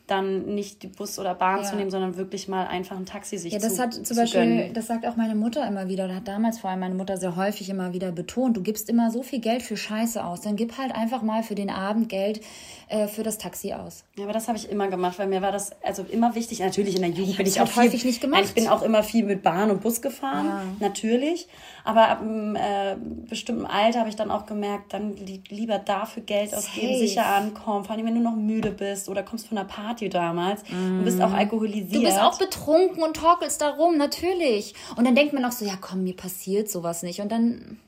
dann nicht die Bus oder Bahn ja. zu nehmen, sondern wirklich mal einfach ein Taxi sich ja, das zu, hat zum Beispiel, gönnen. das sagt auch meine Mutter immer wieder, oder hat damals vor allem meine Mutter sehr häufig immer wieder betont, du gibst immer so viel Geld für Scheiße aus, dann gib halt einfach mal für den Abend Geld äh, für das Taxi aus. Ja, aber das habe ich immer gemacht, weil mir war das also immer wichtig. Natürlich in der Jugend ich bin ich auch viel, häufig nicht gemacht. Ich bin auch immer viel mit Bahn und Bus gefahren, ja. natürlich. Aber ab einem äh, bestimmten Alter habe ich dann auch gemerkt, dann li lieber dafür Geld ausgeben, Safe. sicher ankommen, vor allem wenn du noch müde bist oder kommst von einer Party damals mm. und bist auch mhm. alkoholisiert. Du bist auch betrunken und torkelst da rum, natürlich. Und dann denkt man auch so, ja komm, mir passiert sowas nicht. Und dann,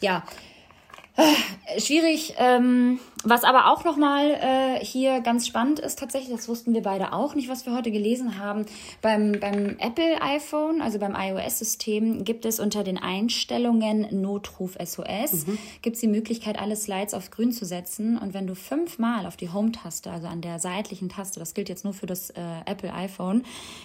ja, äh, schwierig. Ähm, was aber auch nochmal äh, hier ganz spannend ist, tatsächlich, das wussten wir beide auch nicht, was wir heute gelesen haben. Beim, beim Apple iPhone, also beim iOS-System, gibt es unter den Einstellungen Notruf SOS, mhm. gibt es die Möglichkeit, alle Slides auf grün zu setzen. Und wenn du fünfmal auf die Home-Taste, also an der seitlichen Taste, das gilt jetzt nur für das äh, Apple iPhone,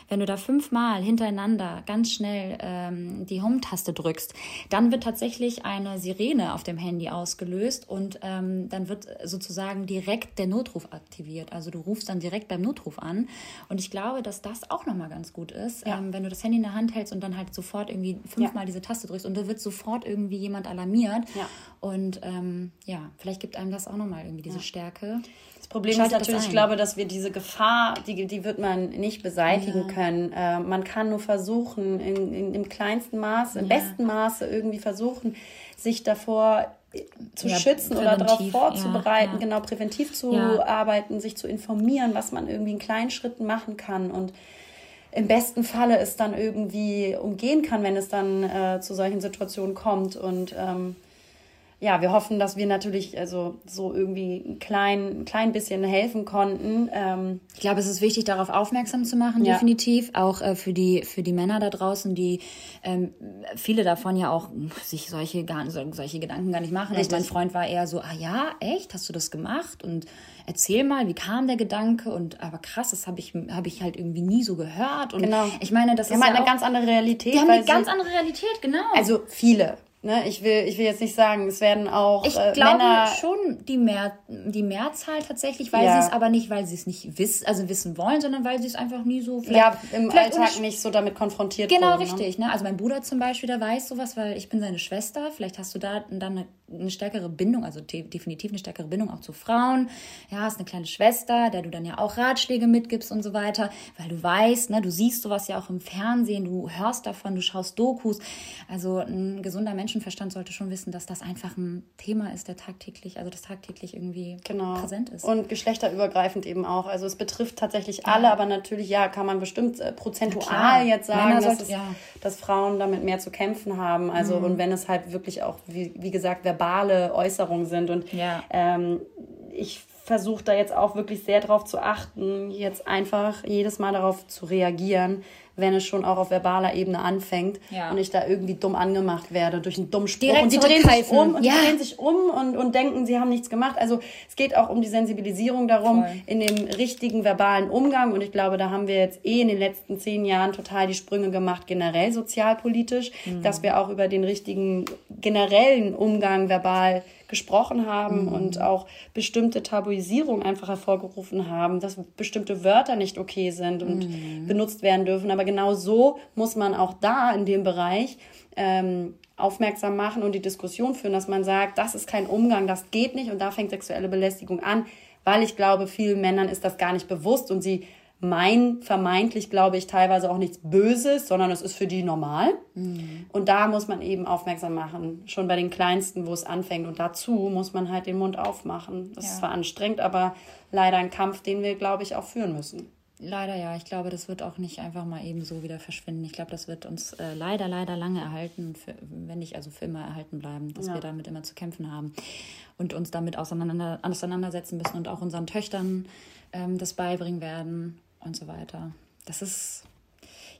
wenn du da fünfmal hintereinander ganz schnell ähm, die Home-Taste drückst, dann wird tatsächlich eine Sirene auf dem Handy aus ausgelöst und ähm, dann wird sozusagen direkt der Notruf aktiviert. Also du rufst dann direkt beim Notruf an. Und ich glaube, dass das auch nochmal ganz gut ist, ja. ähm, wenn du das Handy in der Hand hältst und dann halt sofort irgendwie fünfmal ja. diese Taste drückst und da wird sofort irgendwie jemand alarmiert. Ja. Und ähm, ja, vielleicht gibt einem das auch nochmal irgendwie diese Stärke. Das Problem Schaltet ist natürlich, ich glaube, dass wir diese Gefahr, die, die wird man nicht beseitigen können. Äh, man kann nur versuchen, in, in, im kleinsten Maße, im besten Maße irgendwie versuchen, sich davor zu ja, schützen oder darauf vorzubereiten, ja, genau präventiv zu arbeiten, sich zu informieren, was man irgendwie in kleinen Schritten machen kann. Und im besten Falle es dann irgendwie umgehen kann, wenn es dann äh, zu solchen Situationen kommt. Und ähm, ja, wir hoffen, dass wir natürlich also so irgendwie ein klein, ein klein bisschen helfen konnten. Ähm ich glaube, es ist wichtig, darauf aufmerksam zu machen, ja. definitiv. Auch äh, für, die, für die Männer da draußen, die ähm, viele davon ja auch sich solche, gar, solche Gedanken gar nicht machen. Also mein Freund war eher so, ah ja, echt, hast du das gemacht? Und erzähl mal, wie kam der Gedanke? Und aber krass, das habe ich, hab ich halt irgendwie nie so gehört. Und genau. ich meine, das die ist haben ja eine ganz andere Realität. Die haben eine ganz andere Realität, genau. Also viele. Ne, ich, will, ich will jetzt nicht sagen, es werden auch ich äh, glaube Männer schon die, Mehr, die Mehrzahl tatsächlich, weil ja. sie es aber nicht, weil sie es nicht wissen, also wissen wollen, sondern weil sie es einfach nie so Ja, im Alltag nicht so damit konfrontiert Genau, wurden, ne? richtig. Ne? Also mein Bruder zum Beispiel, der weiß sowas, weil ich bin seine Schwester. Vielleicht hast du da dann eine, eine stärkere Bindung, also definitiv eine stärkere Bindung auch zu Frauen. Ja, hast eine kleine Schwester, der du dann ja auch Ratschläge mitgibst und so weiter, weil du weißt, ne, du siehst sowas ja auch im Fernsehen, du hörst davon, du schaust Dokus. Also ein gesunder Mensch Menschenverstand sollte schon wissen, dass das einfach ein Thema ist, der tagtäglich, also das tagtäglich irgendwie genau. präsent ist. Und geschlechterübergreifend eben auch. Also es betrifft tatsächlich ja. alle, aber natürlich, ja, kann man bestimmt äh, prozentual jetzt sagen, dass, sollte, es, ja. dass Frauen damit mehr zu kämpfen haben. Also mhm. und wenn es halt wirklich auch, wie, wie gesagt, verbale Äußerungen sind. Und ja. ähm, ich versuche da jetzt auch wirklich sehr darauf zu achten, jetzt einfach jedes Mal darauf zu reagieren, wenn es schon auch auf verbaler Ebene anfängt ja. und ich da irgendwie dumm angemacht werde durch einen dummen Spruch. Direkt und die drehen sich um und ja. drehen sich um und, und denken, sie haben nichts gemacht. Also es geht auch um die Sensibilisierung darum, Voll. in dem richtigen verbalen Umgang. Und ich glaube, da haben wir jetzt eh in den letzten zehn Jahren total die Sprünge gemacht, generell sozialpolitisch, mhm. dass wir auch über den richtigen generellen Umgang verbal gesprochen haben mhm. und auch bestimmte Tabuisierung einfach hervorgerufen haben, dass bestimmte Wörter nicht okay sind und mhm. benutzt werden dürfen. Aber genau so muss man auch da in dem Bereich ähm, aufmerksam machen und die Diskussion führen, dass man sagt, das ist kein Umgang, das geht nicht und da fängt sexuelle Belästigung an, weil ich glaube, vielen Männern ist das gar nicht bewusst und sie meinen vermeintlich, glaube ich, teilweise auch nichts Böses, sondern es ist für die normal. Mhm. Und da muss man eben aufmerksam machen, schon bei den Kleinsten, wo es anfängt. Und dazu muss man halt den Mund aufmachen. Das ja. ist zwar anstrengend, aber leider ein Kampf, den wir, glaube ich, auch führen müssen. Leider ja. Ich glaube, das wird auch nicht einfach mal eben so wieder verschwinden. Ich glaube, das wird uns äh, leider, leider lange erhalten, für, wenn nicht also für immer erhalten bleiben, dass ja. wir damit immer zu kämpfen haben und uns damit auseinander, auseinandersetzen müssen und auch unseren Töchtern ähm, das beibringen werden und so weiter. Das ist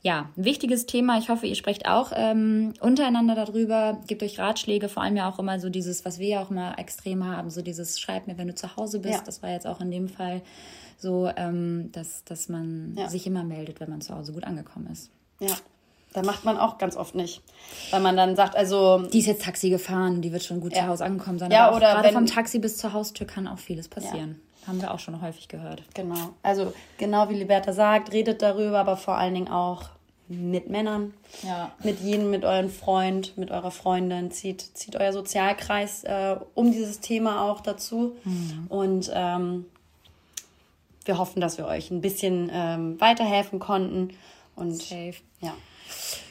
ja ein wichtiges Thema. Ich hoffe, ihr sprecht auch ähm, untereinander darüber, gebt euch Ratschläge, vor allem ja auch immer so dieses, was wir ja auch immer extrem haben, so dieses Schreib mir, wenn du zu Hause bist. Ja. Das war jetzt auch in dem Fall so, ähm, dass, dass man ja. sich immer meldet, wenn man zu Hause gut angekommen ist. Ja. Da macht man auch ganz oft nicht. Weil man dann sagt, also. Die ist jetzt Taxi gefahren, die wird schon gut ja. zu Hause angekommen sein. Ja, oder gerade vom Taxi bis zur Haustür kann auch vieles passieren. Ja. Haben wir auch schon häufig gehört. Genau. Also genau wie Liberta sagt, redet darüber, aber vor allen Dingen auch mit Männern. Ja. Mit jedem, mit eurem Freund, mit eurer Freundin. Zieht, zieht euer Sozialkreis äh, um dieses Thema auch dazu. Mhm. Und ähm, wir hoffen, dass wir euch ein bisschen ähm, weiterhelfen konnten. Und Safe. ja.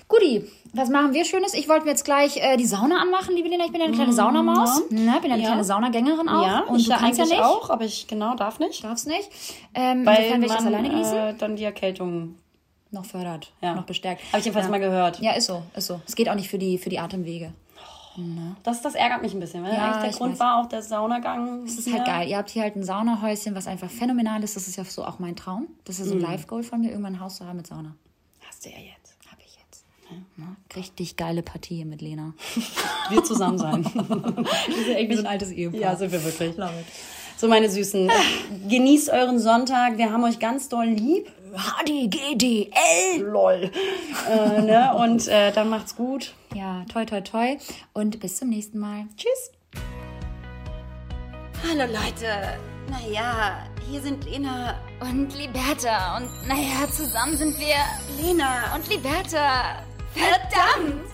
Guti, was machen wir Schönes? Ich wollte mir jetzt gleich äh, die Sauna anmachen, liebe Lena. Ich bin ja eine kleine Saunamaus. Ne? Bin ja eine Ja. kleine Saunagängerin auch. Ja, und ich du ja kannst ja nicht. auch, aber ich genau darf nicht. Darfst nicht. Ähm, Weil insofern ich das alleine genießen. äh, dann die Erkältung. noch fördert, Ja. noch bestärkt. Habe ich jedenfalls ja. mal gehört. Ja, ist so, ist so. Es geht auch nicht für die, für die Atemwege. Das, das ärgert mich ein bisschen, weil Ja, eigentlich der Grund weiß. war auch der Saunagang. Das ist halt geil. Ihr habt hier halt ein Saunahäuschen, was einfach phänomenal ist. Das ist ja so auch mein Traum. Das ist so ein Mhm. Live-Goal von mir, irgendwann ein Haus zu haben mit Sauna. Hast du ja jetzt. Hab ich jetzt. Ja. Richtig geile Partie hier mit Lena. Wir zusammen sein. Wir sind irgendwie so ein altes Ehepaar. ja, sind wir wirklich. Love it. So, meine Süßen, äh, genießt euren Sonntag. Wir haben euch ganz doll lieb. HDGDL. Lol. äh, ne? Und äh, dann macht's gut. Ja, toi, toi, toi. Und bis zum nächsten Mal. Tschüss. Hallo Leute. Naja, hier sind Lena Und Liberta. Und naja, zusammen sind wir Lena und Liberta. Verdammt!